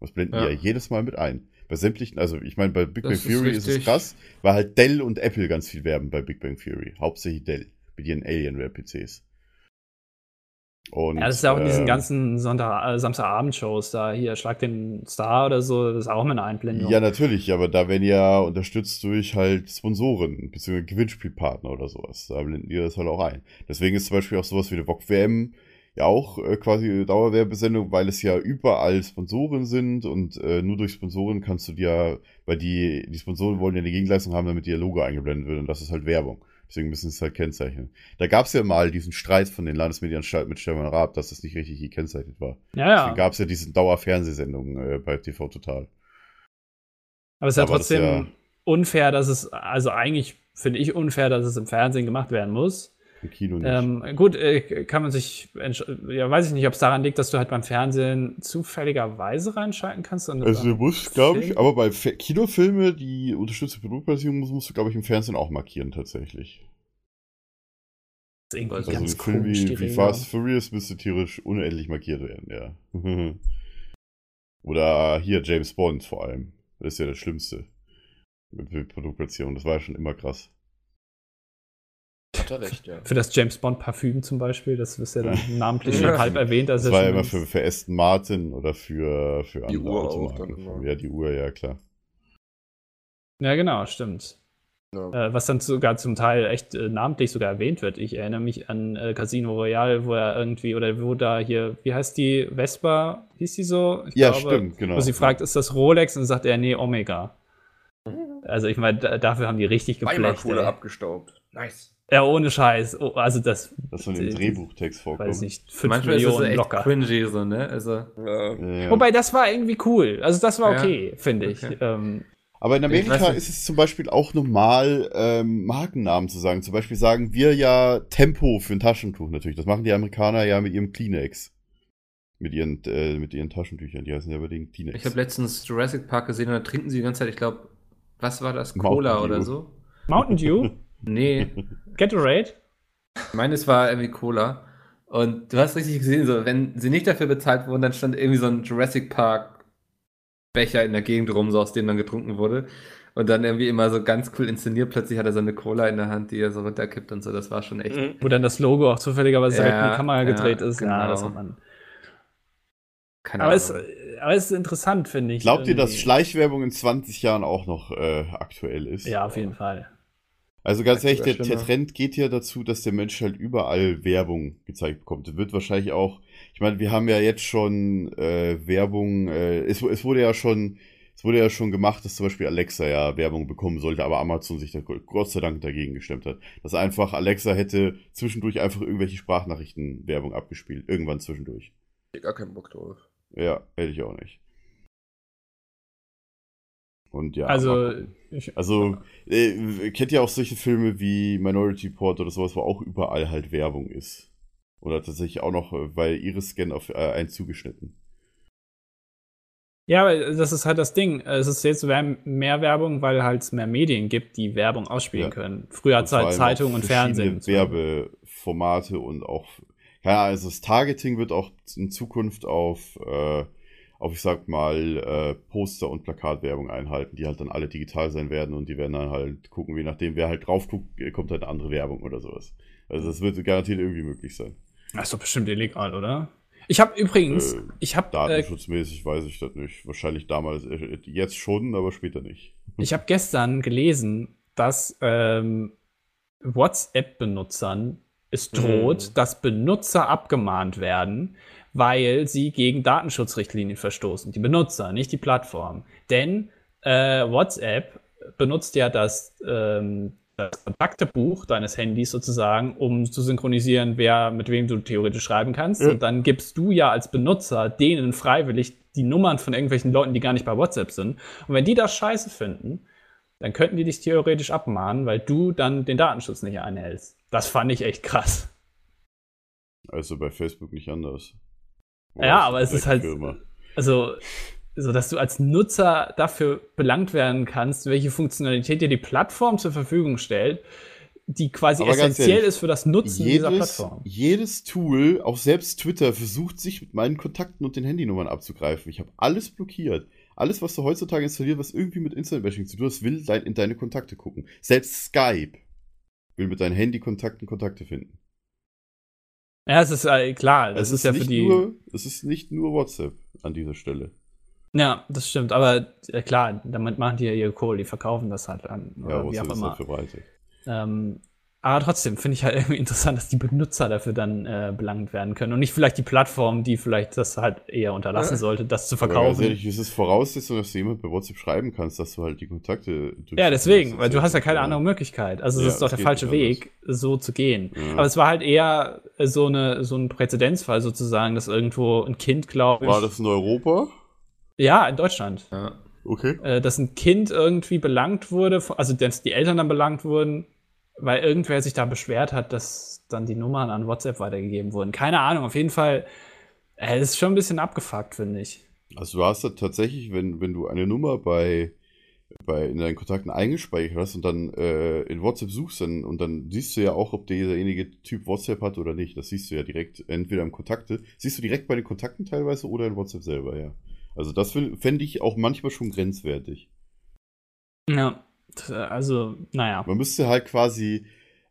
Das blenden die Ja. ja jedes Mal mit ein. Bei sämtlichen, also ich meine, bei Big Das Bang ist Theory ist, es richtig. krass, weil halt Dell und Apple ganz viel werben bei Big Bang Theory. Hauptsächlich Dell mit ihren Alienware-PCs. Und, ja, das ist ja auch in diesen ähm, ganzen Sonntag, äh, Samstagabend-Shows da. Hier, Schlag den Star oder so, das ist auch mal eine Einblendung. Ja, natürlich, aber da werden ja unterstützt durch halt Sponsoren, beziehungsweise Gewinnspielpartner oder sowas. Da blenden die das halt auch ein. Deswegen ist zum Beispiel auch sowas wie die VOG WM ja auch äh, quasi eine Dauerwerbesendung, weil es ja überall Sponsoren sind und äh, nur durch Sponsoren kannst du dir, weil die, die Sponsoren wollen ja eine Gegenleistung haben, damit ihr Logo eingeblendet wird und das ist halt Werbung. Deswegen müssen sie es halt kennzeichnen. Da gab es ja mal diesen Streit von den Landesmedienanstalten mit Stefan Raab, dass das nicht richtig gekennzeichnet war. ja. Deswegen ja. gab es ja diese Dauerfernsehsendungen äh, bei TV Total. Aber es ist ja aber das trotzdem ja- unfair, dass es, also eigentlich finde ich unfair, dass es im Fernsehen gemacht werden muss. Im Kino nicht. Ähm, gut, äh, kann man sich, ja, weiß ich nicht, ob es daran liegt, dass du halt beim Fernsehen zufälligerweise reinschalten kannst. Also du musst, glaube ich, aber bei Fe- Kinofilme, die unterstützte Produktplatzierung musst, musst du, glaube ich, im Fernsehen auch markieren tatsächlich. Das ist irgendwie Also ganz ein Film wie, wie. Fast Furious müsste tierisch unendlich markiert werden, ja. Oder hier James Bond vor allem. Das ist ja das Schlimmste. Mit, mit Produktplatzierung. Das war ja schon immer krass. Hat er recht, ja. Für das James Bond Parfüm zum Beispiel, das ist ja dann namentlich schon halb erwähnt. Das Also war ja immer für, für Aston Martin oder für, für Die andere Uhr auch Automarken. dann immer. Ja, die Uhr, ja klar. Ja, genau, stimmt. ja. Äh, was dann sogar zum Teil echt äh, namentlich sogar erwähnt wird. Ich erinnere mich an äh, Casino Royale, wo er irgendwie, oder wo da hier, wie heißt die, Vespa, hieß die so? Ich Ja, stimmt, genau. Wo sie fragt, ist das Rolex? Und sagt er, nee, Omega. Also ich meine, da, dafür haben die richtig geflecht. Ey. abgestaubt. Nice. Ja, ohne Scheiß. Oh, also das, Das von dem die- Drehbuchtext vorkommt. weiß nicht, 5 Manchmal ist es so Millionen echt locker. cringy, so, ne? Also, Ja. Ja. Wobei, das war irgendwie cool. Also das war Ja. okay, finde ich. Okay. Ähm, Aber in Amerika ist es zum Beispiel auch normal, ähm, Markennamen zu sagen. Zum Beispiel sagen wir ja Tempo für ein Taschentuch natürlich. Das machen die Amerikaner ja mit ihrem Kleenex. Mit ihren, äh, mit ihren Taschentüchern. Die heißen ja über den Kleenex. ich habe letztens Jurassic Park gesehen und da trinken sie die ganze Zeit, ich glaube, was war das? Mountain Cola Dew. oder so? Mountain Dew, Nee, Gatorade. ich meine, es war irgendwie Cola. Und du hast richtig gesehen, so, wenn sie nicht dafür bezahlt wurden, dann stand irgendwie so ein Jurassic Park Becher in der Gegend rum, so aus dem dann getrunken wurde. Und dann irgendwie immer so ganz cool inszeniert. Plötzlich hat er so eine Cola in der Hand, die er so runterkippt und so. Das war schon echt. Mhm. Wo dann das Logo auch zufälligerweise direkt in Ja, die Kamera ja, gedreht ist. Ja, genau. das hat man. Keine Aber es, Ahnung. aber es ist interessant, finde ich. Glaubt ihr, dass irgendwie. Schleichwerbung in 20 Jahren auch noch äh, aktuell ist? Ja, auf jeden Fall. Also ganz ehrlich, der, der. Trend geht ja dazu, dass der Mensch halt überall Werbung gezeigt bekommt. Das wird wahrscheinlich auch, ich meine, wir haben ja jetzt schon äh, Werbung, äh, es, es wurde ja schon, es wurde ja schon gemacht, dass zum Beispiel Alexa ja Werbung bekommen sollte, aber Amazon sich da Gott sei Dank dagegen gestemmt hat. Dass einfach Alexa hätte zwischendurch einfach irgendwelche Sprachnachrichten Werbung abgespielt. Irgendwann zwischendurch. Ich gar keinen Bock drauf. Ja, hätte ich auch nicht. Und ja. also, ich, Also, äh, kennt ihr auch solche Filme wie Minority Report oder sowas, wo auch überall halt Werbung ist? Oder tatsächlich auch noch, äh, weil Iris-Scan auf äh, einen zugeschnitten. ja, das ist halt das Ding. Es ist jetzt mehr Werbung, weil halt es mehr Medien gibt, die Werbung ausspielen Ja. können. Früher hat es halt Zeitung und Fernsehen. Werbeformate und auch, ja, also das Targeting wird auch in Zukunft auf, äh, auf ich sag mal, äh, Poster- und Plakatwerbung einhalten, die halt dann alle digital sein werden und die werden dann halt gucken, je nachdem, wer halt drauf guckt, äh, kommt halt eine andere Werbung oder sowas. Also das wird garantiert irgendwie möglich sein. Das ist doch bestimmt illegal, oder? Ich habe übrigens, Äh, ich habe äh, Datenschutzmäßig weiß ich das nicht. Wahrscheinlich damals, äh, jetzt schon, aber später nicht. Ich habe gestern gelesen, dass ähm, WhatsApp-Benutzern es droht, Mhm. dass Benutzer abgemahnt werden, weil sie gegen Datenschutzrichtlinien verstoßen. Die Benutzer, nicht die Plattform. Denn äh, WhatsApp benutzt ja das, ähm, das Kontaktebuch deines Handys sozusagen, um zu synchronisieren, wer mit wem du theoretisch schreiben kannst. Ja. Und dann gibst du ja als Benutzer denen freiwillig die Nummern von irgendwelchen Leuten, die gar nicht bei WhatsApp sind. Und wenn die das scheiße finden, dann könnten die dich theoretisch abmahnen, weil du dann den Datenschutz nicht einhältst. Das fand ich echt krass. Also bei Facebook nicht anders. Ja, aber es ist halt, Firma. also, so dass du als Nutzer dafür belangt werden kannst, welche Funktionalität dir die Plattform zur Verfügung stellt, die quasi Aber essentiell ehrlich, ist für das Nutzen dieser jedes, Plattform. jedes Tool, auch selbst Twitter, versucht sich mit meinen Kontakten und den Handynummern abzugreifen. Ich habe alles blockiert. Alles, was du heutzutage installiert, was irgendwie mit Internet-Bashing zu tun hat, will dein, in deine Kontakte gucken. Selbst Skype will mit deinen Handykontakten Kontakte finden. Ja, es ist äh, klar, das es ist, ja für die. nur, es ist nicht nur WhatsApp an dieser Stelle. Ja, das stimmt, aber äh, klar, damit machen die ja ihre Kohle, die verkaufen das halt an, Ja, oder wie auch ist immer. halt. Ähm, aber trotzdem finde ich halt irgendwie interessant, dass die Benutzer dafür dann äh, belangt werden können und nicht vielleicht die Plattform, die vielleicht das halt eher unterlassen Ja. sollte, das zu Aber ganz verkaufen. ehrlich, es ist Voraussetzung, dass du jemand bei WhatsApp schreiben kannst, dass du halt die Kontakte Ja, deswegen, weil du hast ja keine andere Möglichkeit. Also Ja, das ist doch der falsche Weg, so zu gehen. Ja. Aber es war halt eher so eine so ein Präzedenzfall sozusagen, dass irgendwo ein Kind, glaube ich, War das in Europa? ja in Deutschland, Ja. Okay. äh, dass ein Kind irgendwie belangt wurde, also dass die Eltern dann belangt wurden, weil irgendwer sich da beschwert hat, dass dann die Nummern an WhatsApp weitergegeben wurden. Keine Ahnung, auf jeden Fall. Äh, das ist schon ein bisschen abgefuckt, finde ich. Also du hast da tatsächlich, wenn, wenn du eine Nummer bei, bei in deinen Kontakten eingespeichert hast und dann äh, in WhatsApp suchst, dann, und dann siehst du ja auch, ob derjenige Typ WhatsApp hat oder nicht. Das siehst du ja direkt, entweder im Kontakte, siehst du direkt bei den Kontakten teilweise oder in WhatsApp selber, ja. Also das fände ich auch manchmal schon grenzwertig. Ja, t- also, naja. Man müsste halt quasi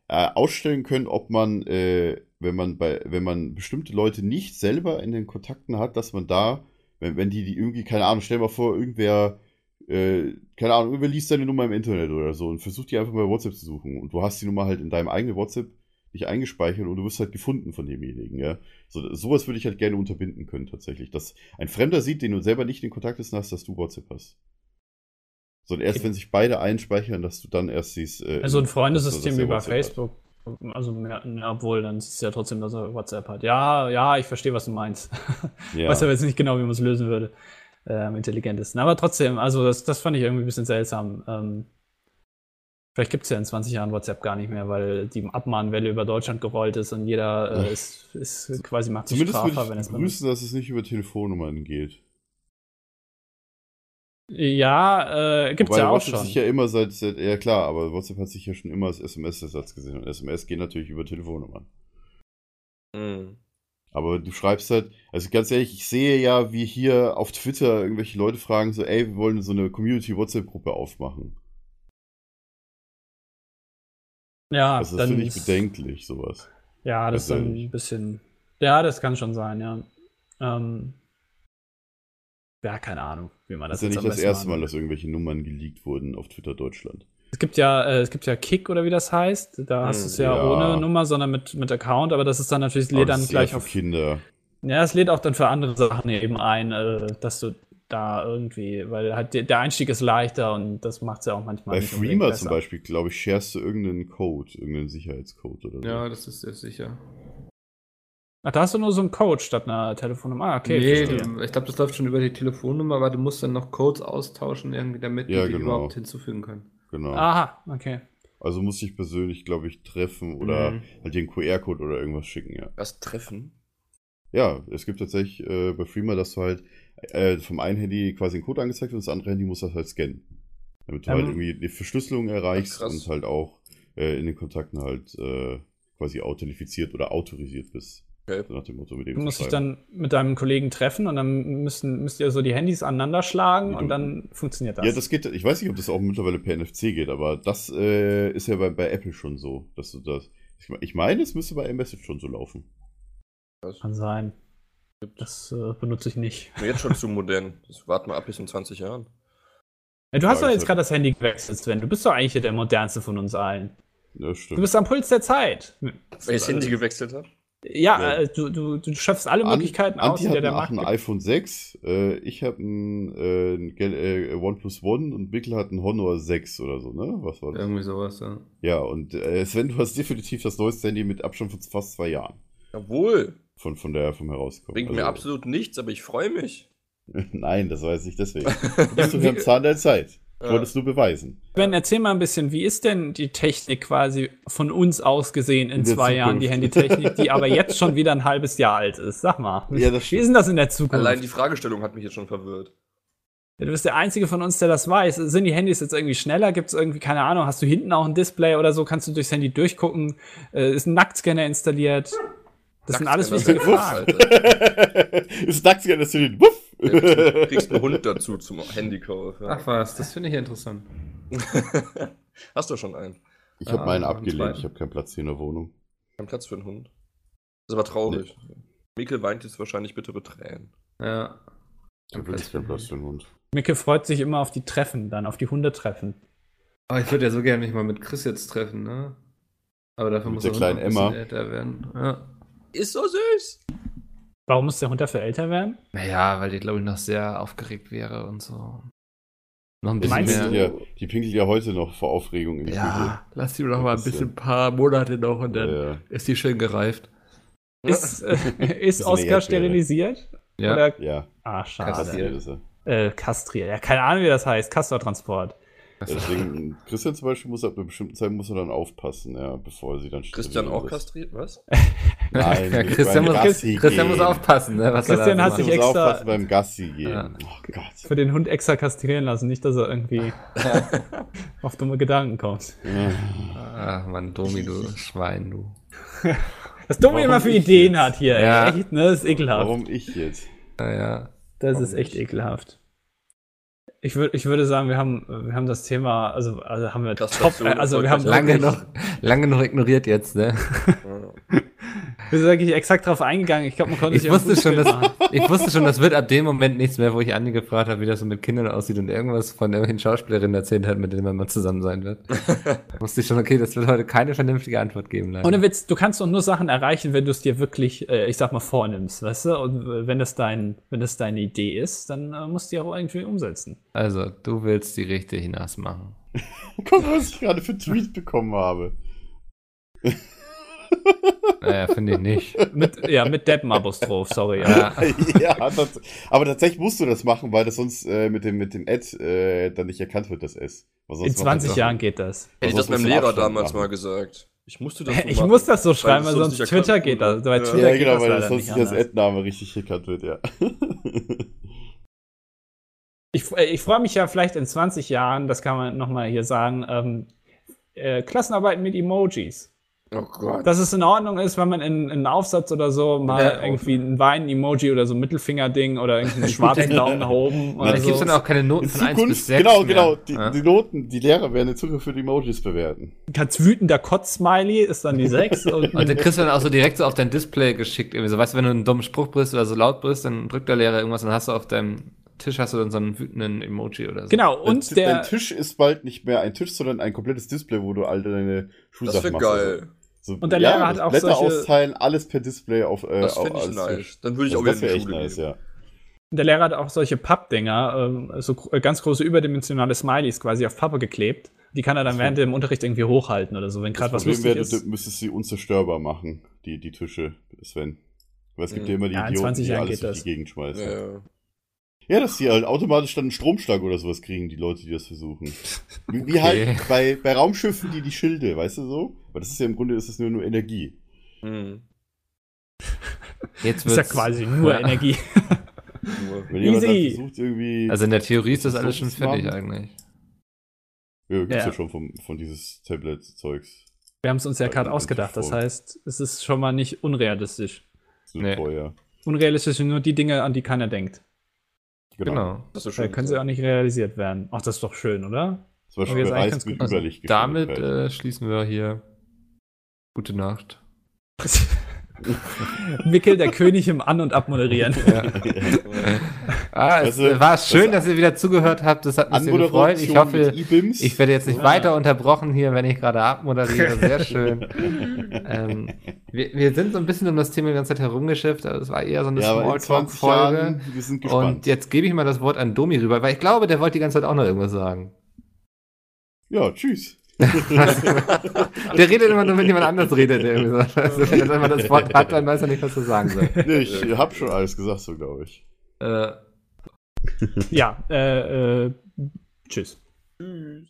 äh, ausstellen können, ob man, äh, wenn man bei, wenn man bestimmte Leute nicht selber in den Kontakten hat, dass man da, wenn, wenn die, die irgendwie, keine Ahnung, stell mal vor, irgendwer, äh, keine Ahnung, irgendwer liest deine Nummer im Internet oder so und versucht die einfach bei WhatsApp zu suchen und du hast die Nummer halt in deinem eigenen WhatsApp nicht eingespeichert und du wirst halt gefunden von demjenigen, ja. So, sowas würde ich halt gerne unterbinden können, tatsächlich. Dass ein Fremder sieht, den du selber nicht in Kontakt hast, dass du WhatsApp hast. Sondern erst, wenn sich beide einspeichern, dass du dann erst siehst. Äh, Also ein Freundesystem er bei WhatsApp hat. Facebook. Also, mehr, ja, obwohl, dann siehst du ja trotzdem, dass er WhatsApp hat. Ja, ja, ich verstehe, was du meinst. Ja. Weiß aber jetzt nicht genau, wie man es lösen würde. Äh, am intelligentesten. Aber trotzdem, also das, das fand ich irgendwie ein bisschen seltsam. Ähm, vielleicht gibt es ja in 20 Jahren WhatsApp gar nicht mehr, weil die Abmahnwelle über Deutschland gerollt ist und jeder äh, ist, ist quasi macht sich strafbar, wenn ich es begrüßen, dass es nicht über Telefonnummern geht. Ja, äh, gibt's Wobei ja auch WhatsApp schon. sich ja immer seit, seit, ja klar, aber WhatsApp hat sich ja schon immer als SMS-Ersatz gesehen und SMS geht natürlich über Telefonnummern. Mhm. Aber du schreibst halt, also ganz ehrlich, ich sehe ja, wie hier auf Twitter irgendwelche Leute fragen so, ey, wir wollen so eine Community-WhatsApp-Gruppe aufmachen. ja, Also das finde ich bedenklich, sowas. Ja, das ist Persönlich. ein bisschen. Ja, das kann schon sein, ja. Ähm, ja, keine Ahnung, wie man Das das ist ja nicht am das erste Mal, dass irgendwelche Nummern geleakt wurden auf Twitter Deutschland. Es gibt ja, äh, es gibt ja Kick oder wie das heißt. Da hast Hm, du es ja, ja. ohne Nummer, sondern mit, mit Account, aber das ist dann natürlich, lädt dann gleich auf. für Kinder. Ja, es lädt auch dann für andere Sachen eben ein, äh, dass du da irgendwie, weil halt der, der Einstieg ist leichter und das macht es ja auch manchmal Bei Freema zum Beispiel, glaube ich, sharest du irgendeinen Code, irgendeinen Sicherheitscode oder so. Ja, das ist sehr sicher. Ach, da hast du nur so einen Code statt einer Telefonnummer. Ah, okay. nee, verstehe. ich glaube, das läuft schon über die Telefonnummer, aber du musst dann noch Codes austauschen, irgendwie, damit Ja, die, die genau. überhaupt hinzufügen können. Genau. Aha, okay. Also muss ich persönlich, glaube ich, treffen oder Mhm. halt den QR-Code oder irgendwas schicken, ja. Das Treffen? Ja, es gibt tatsächlich äh, bei Freema, dass du halt äh, vom einen Handy quasi einen Code angezeigt wird und das andere Handy muss das halt scannen. Damit du Ähm, halt irgendwie die Verschlüsselung erreichst krass. und halt auch äh, in den Kontakten halt äh, quasi authentifiziert oder autorisiert bist. Okay. So nach dem Motto, mit dem Du musst dich dann mit deinem Kollegen treffen und dann müssen, müsst ihr so die Handys aneinander schlagen und du- dann funktioniert das. Ja, das geht, ich weiß nicht, ob das auch mittlerweile per NFC geht, aber das äh, ist ja bei, bei Apple schon so, dass du das. Ich, me- ich meine, es müsste bei iMessage schon so laufen. kann sein. Das äh, benutze ich nicht. Jetzt schon zu modern. Das warten wir ab bis in 20 Jahren. Ja, du hast Ja, doch ich jetzt gerade das Handy gewechselt, Sven. Du bist doch eigentlich der modernste von uns allen. Ja, Du stimmt. bist am Puls der Zeit. Welches Handy gewechselt hat? Ja, Ja. Äh, du, du, du schöpfst alle An- Möglichkeiten aus, Anti die hat dir der ein, Markt ein iPhone 6, äh, ich habe ein, äh, äh, OnePlus One und Wickel hat ein Honor 6 oder so, ne? Was war das? Irgendwie sowas, ja. Ja, und äh, Sven, du hast definitiv das neueste Handy mit Abstand von fast zwei Jahren Jawohl. von, von der vom Herauskommen. Bringt mir absolut nichts, aber ich freue mich. Nein, das weiß ich deswegen. Du bist doch am Zahn der Zeit. Ja. wollte es nur beweisen. Ben, erzähl mal ein bisschen, wie ist denn die Technik quasi von uns aus gesehen in In zwei Jahren, die. Handytechnik, die aber jetzt schon wieder ein halbes Jahr alt ist? Sag mal. Ja, das wie ist denn das in der Zukunft? Allein die Fragestellung hat mich jetzt schon verwirrt. Du bist der Einzige von uns, der das weiß. Sind die Handys jetzt irgendwie schneller? Gibt es irgendwie, keine Ahnung, hast du hinten auch ein Display oder so? Kannst du durchs Handy durchgucken? Äh, ist ein Nacktscanner installiert? Das sind alles Nacktscanner. wichtige Fragen. ist nackt ja, dass du den Wuff. Du kriegst einen Hund dazu zum Handykauf. Ja. Ach was, das finde ich interessant. Hast du schon einen? Ich habe Ah, meinen einen abgelehnt. Ich habe keinen Platz hier in der Wohnung. Kein Platz für einen Hund. Das ist aber traurig. Mikkel weint jetzt wahrscheinlich bittere Tränen. Ja. Ich habe wirklich keinen Platz für einen Hund. Micke freut sich immer auf die Treffen, dann auf die Hundetreffen. Aber ich würde ja so gerne mich mal mit Chris jetzt treffen, ne? Aber dafür Mit muss er noch ein Emma. bisschen älter werden. Ja. Ist so süß. Warum muss der Hund dafür älter werden? Naja, weil die, glaube ich, noch sehr aufgeregt wäre und so. Noch ein bisschen mehr. du? ja, die pinkelt ja heute noch vor Aufregung in die Ja, lass die doch mal ein Bisschen. paar Monate noch und Küche. dann Ja, ja. ist die schön gereift. Ist, äh, ist Oscar sterilisiert? Ja. Oder? ja. Ah, schade. Kastriert ist er. Äh, kastriert. Ja, keine Ahnung, wie das heißt. Castortransport. Deswegen, Christian zum Beispiel muss ab einer bestimmten Zeit muss er dann aufpassen, ja, bevor er sie dann Christian auch sterilisiert. kastriert? Was? Nein, Ja, Christian, muss, Gassi Christian muss gehen. aufpassen, ne, was Christian er hat sich Christian muss extra- aufpassen beim Gassi gehen. Ja. Oh Gott. Für den Hund extra kastrieren lassen, nicht, dass er irgendwie auf dumme Gedanken kommt. Ach, Mann, Domi, du Schwein, du. Was Warum immer für ich Ideen jetzt? hat hier, Ja. ey. Echt, ne? Das ist ekelhaft. Warum ich jetzt? Naja. Das Warum ist echt nicht? ekelhaft. Ich, würd, ich würde sagen, wir haben, wir haben das Thema, also, also haben wir top, Kastration also wir haben Lange noch, lange noch ignoriert jetzt, ne? Wir sind wirklich exakt drauf eingegangen. Ich glaube, man konnte Ich wusste schon, dass, ich wusste schon, das wird ab dem Moment nichts mehr, wo ich Andi gefragt habe, wie das so mit Kindern aussieht und irgendwas von irgendwelchen Schauspielerinnen erzählt hat, mit denen man mal zusammen sein wird. Wusste ich schon, okay, das wird heute keine vernünftige Antwort geben. Leider. Ohne Witz, du kannst doch nur Sachen erreichen, wenn du es dir wirklich, äh, ich sag mal, vornimmst, weißt du? Und äh, wenn das dein, wenn das deine Idee ist, dann äh, musst du die auch irgendwie umsetzen. Also, du willst die Richte hinaus machen. Guck mal, was ich gerade für einen Tweet bekommen habe. Naja, finde ich nicht. Mit, ja, mit Deppen-Apostroph, sorry. Ja. Ja. das, aber tatsächlich musst du das machen, weil das sonst äh, mit dem, mit dem Ad äh, dann nicht erkannt wird, das S. In macht 20 das- Jahren geht das. Hätte ich das meinem Lehrer damals machen. mal gesagt. Ich musste das so Ich machen, muss das so schreiben, das weil sonst Twitter geht das. Bei Ja. Twitter Ja, geht genau, das weil das sonst nicht anders. Ad-Name richtig erkannt wird, ja. Ich, äh, ich freue mich ja vielleicht in 20 Jahren, das kann man nochmal hier sagen, ähm, äh, Klassenarbeiten mit Emojis. Oh Gott. Dass es in Ordnung ist, wenn man in, in einen Aufsatz oder so mal Ja, irgendwie ein Wein-Emoji oder so ein Mittelfinger-Ding oder irgendwie einen schwarzen Daumen nach oben Da oder gibt es dann auch keine Noten In von 1 bis Zukunft, 6 genau, mehr. genau, die, ja? die Noten, die Lehrer werden in Zukunft für die Emojis bewerten. Ganz wütender Kotz-Smiley ist dann die 6. und, Und dann kriegst du dann auch so direkt so auf dein Display geschickt. Irgendwie so, weißt du, wenn du einen dummen Spruch brichst oder so laut brichst, dann drückt der Lehrer irgendwas und dann hast du auf deinem Tisch hast du dann so einen wütenden Emoji oder so. genau, und dein, der, dein Tisch ist bald nicht mehr ein Tisch, sondern ein komplettes Display, wo du all deine Das Schulsachen wäre machst. geil. So, Und der Lehrer hat auch Blätter solche- austeilen, alles per Display auf. Äh, Das finde ich als nice. Dann würde ich Also auch wieder in die Schule nice, gehen. ja. der Lehrer hat auch solche Pappdinger, ähm, so äh, ganz große überdimensionale Smileys quasi auf Pappe geklebt. Die kann er dann Das während dem Unterricht irgendwie hochhalten oder so, wenn gerade was lustig wäre, ist. du müsstest sie unzerstörbar machen, die, die Tische, Sven. Weil es gibt Mhm. ja immer die Ja, Idioten, 20 die Jahren alles durch das. die Gegend schmeißen. Ja, Ja, ja. dass die halt automatisch dann einen Stromschlag oder sowas kriegen, die Leute, die das versuchen. Wie, wie halt bei, bei Raumschiffen, die die Schilde, weißt du so? Weil das ist ja im Grunde ist es nur, nur Energie. Hm. Jetzt ist ja wird's- quasi nur Ja. Energie. Wenn jemand Easy. versucht, irgendwie. Also in der Theorie ist das Das alles schon ist fertig eigentlich. ja, gibt's ja, Ja. schon vom, von dieses Tablet-Zeugs. Wir haben es uns ja gerade ausgedacht. Das heißt, es ist schon mal nicht unrealistisch. Nee. Unrealistisch sind nur die Dinge, an die keiner denkt. Genau. Genau. Das ist so Da schön. können sie auch nicht realisiert werden. Ach, das ist doch schön, oder? Zum Beispiel ganz mit gut. Also Überlicht. damit äh, schließen wir hier. Gute Nacht. Mickel, der König im An- und Abmoderieren. Ah, es Also, war schön, das- dass ihr wieder zugehört habt. Das hat mich sehr gefreut. Ich hoffe, ich werde jetzt nicht weiter unterbrochen hier, wenn ich gerade abmoderiere. Sehr schön. ähm, wir, wir sind so ein bisschen um das Thema die ganze Zeit herumgeschifft. aber Es war eher so eine ja, aber in 20 Smalltalk-Folge. Und jetzt gebe ich mal das Wort an Domi rüber, weil ich glaube, der wollte die ganze Zeit auch noch irgendwas sagen. ja, tschüss. Der redet immer nur, wenn jemand anders redet. Also, wenn er einmal das Wort hat, dann weiß er nicht, was er sagen soll. Nee, ich hab schon alles gesagt, so glaube ich. Äh, Ja, äh, äh, tschüss. Tschüss.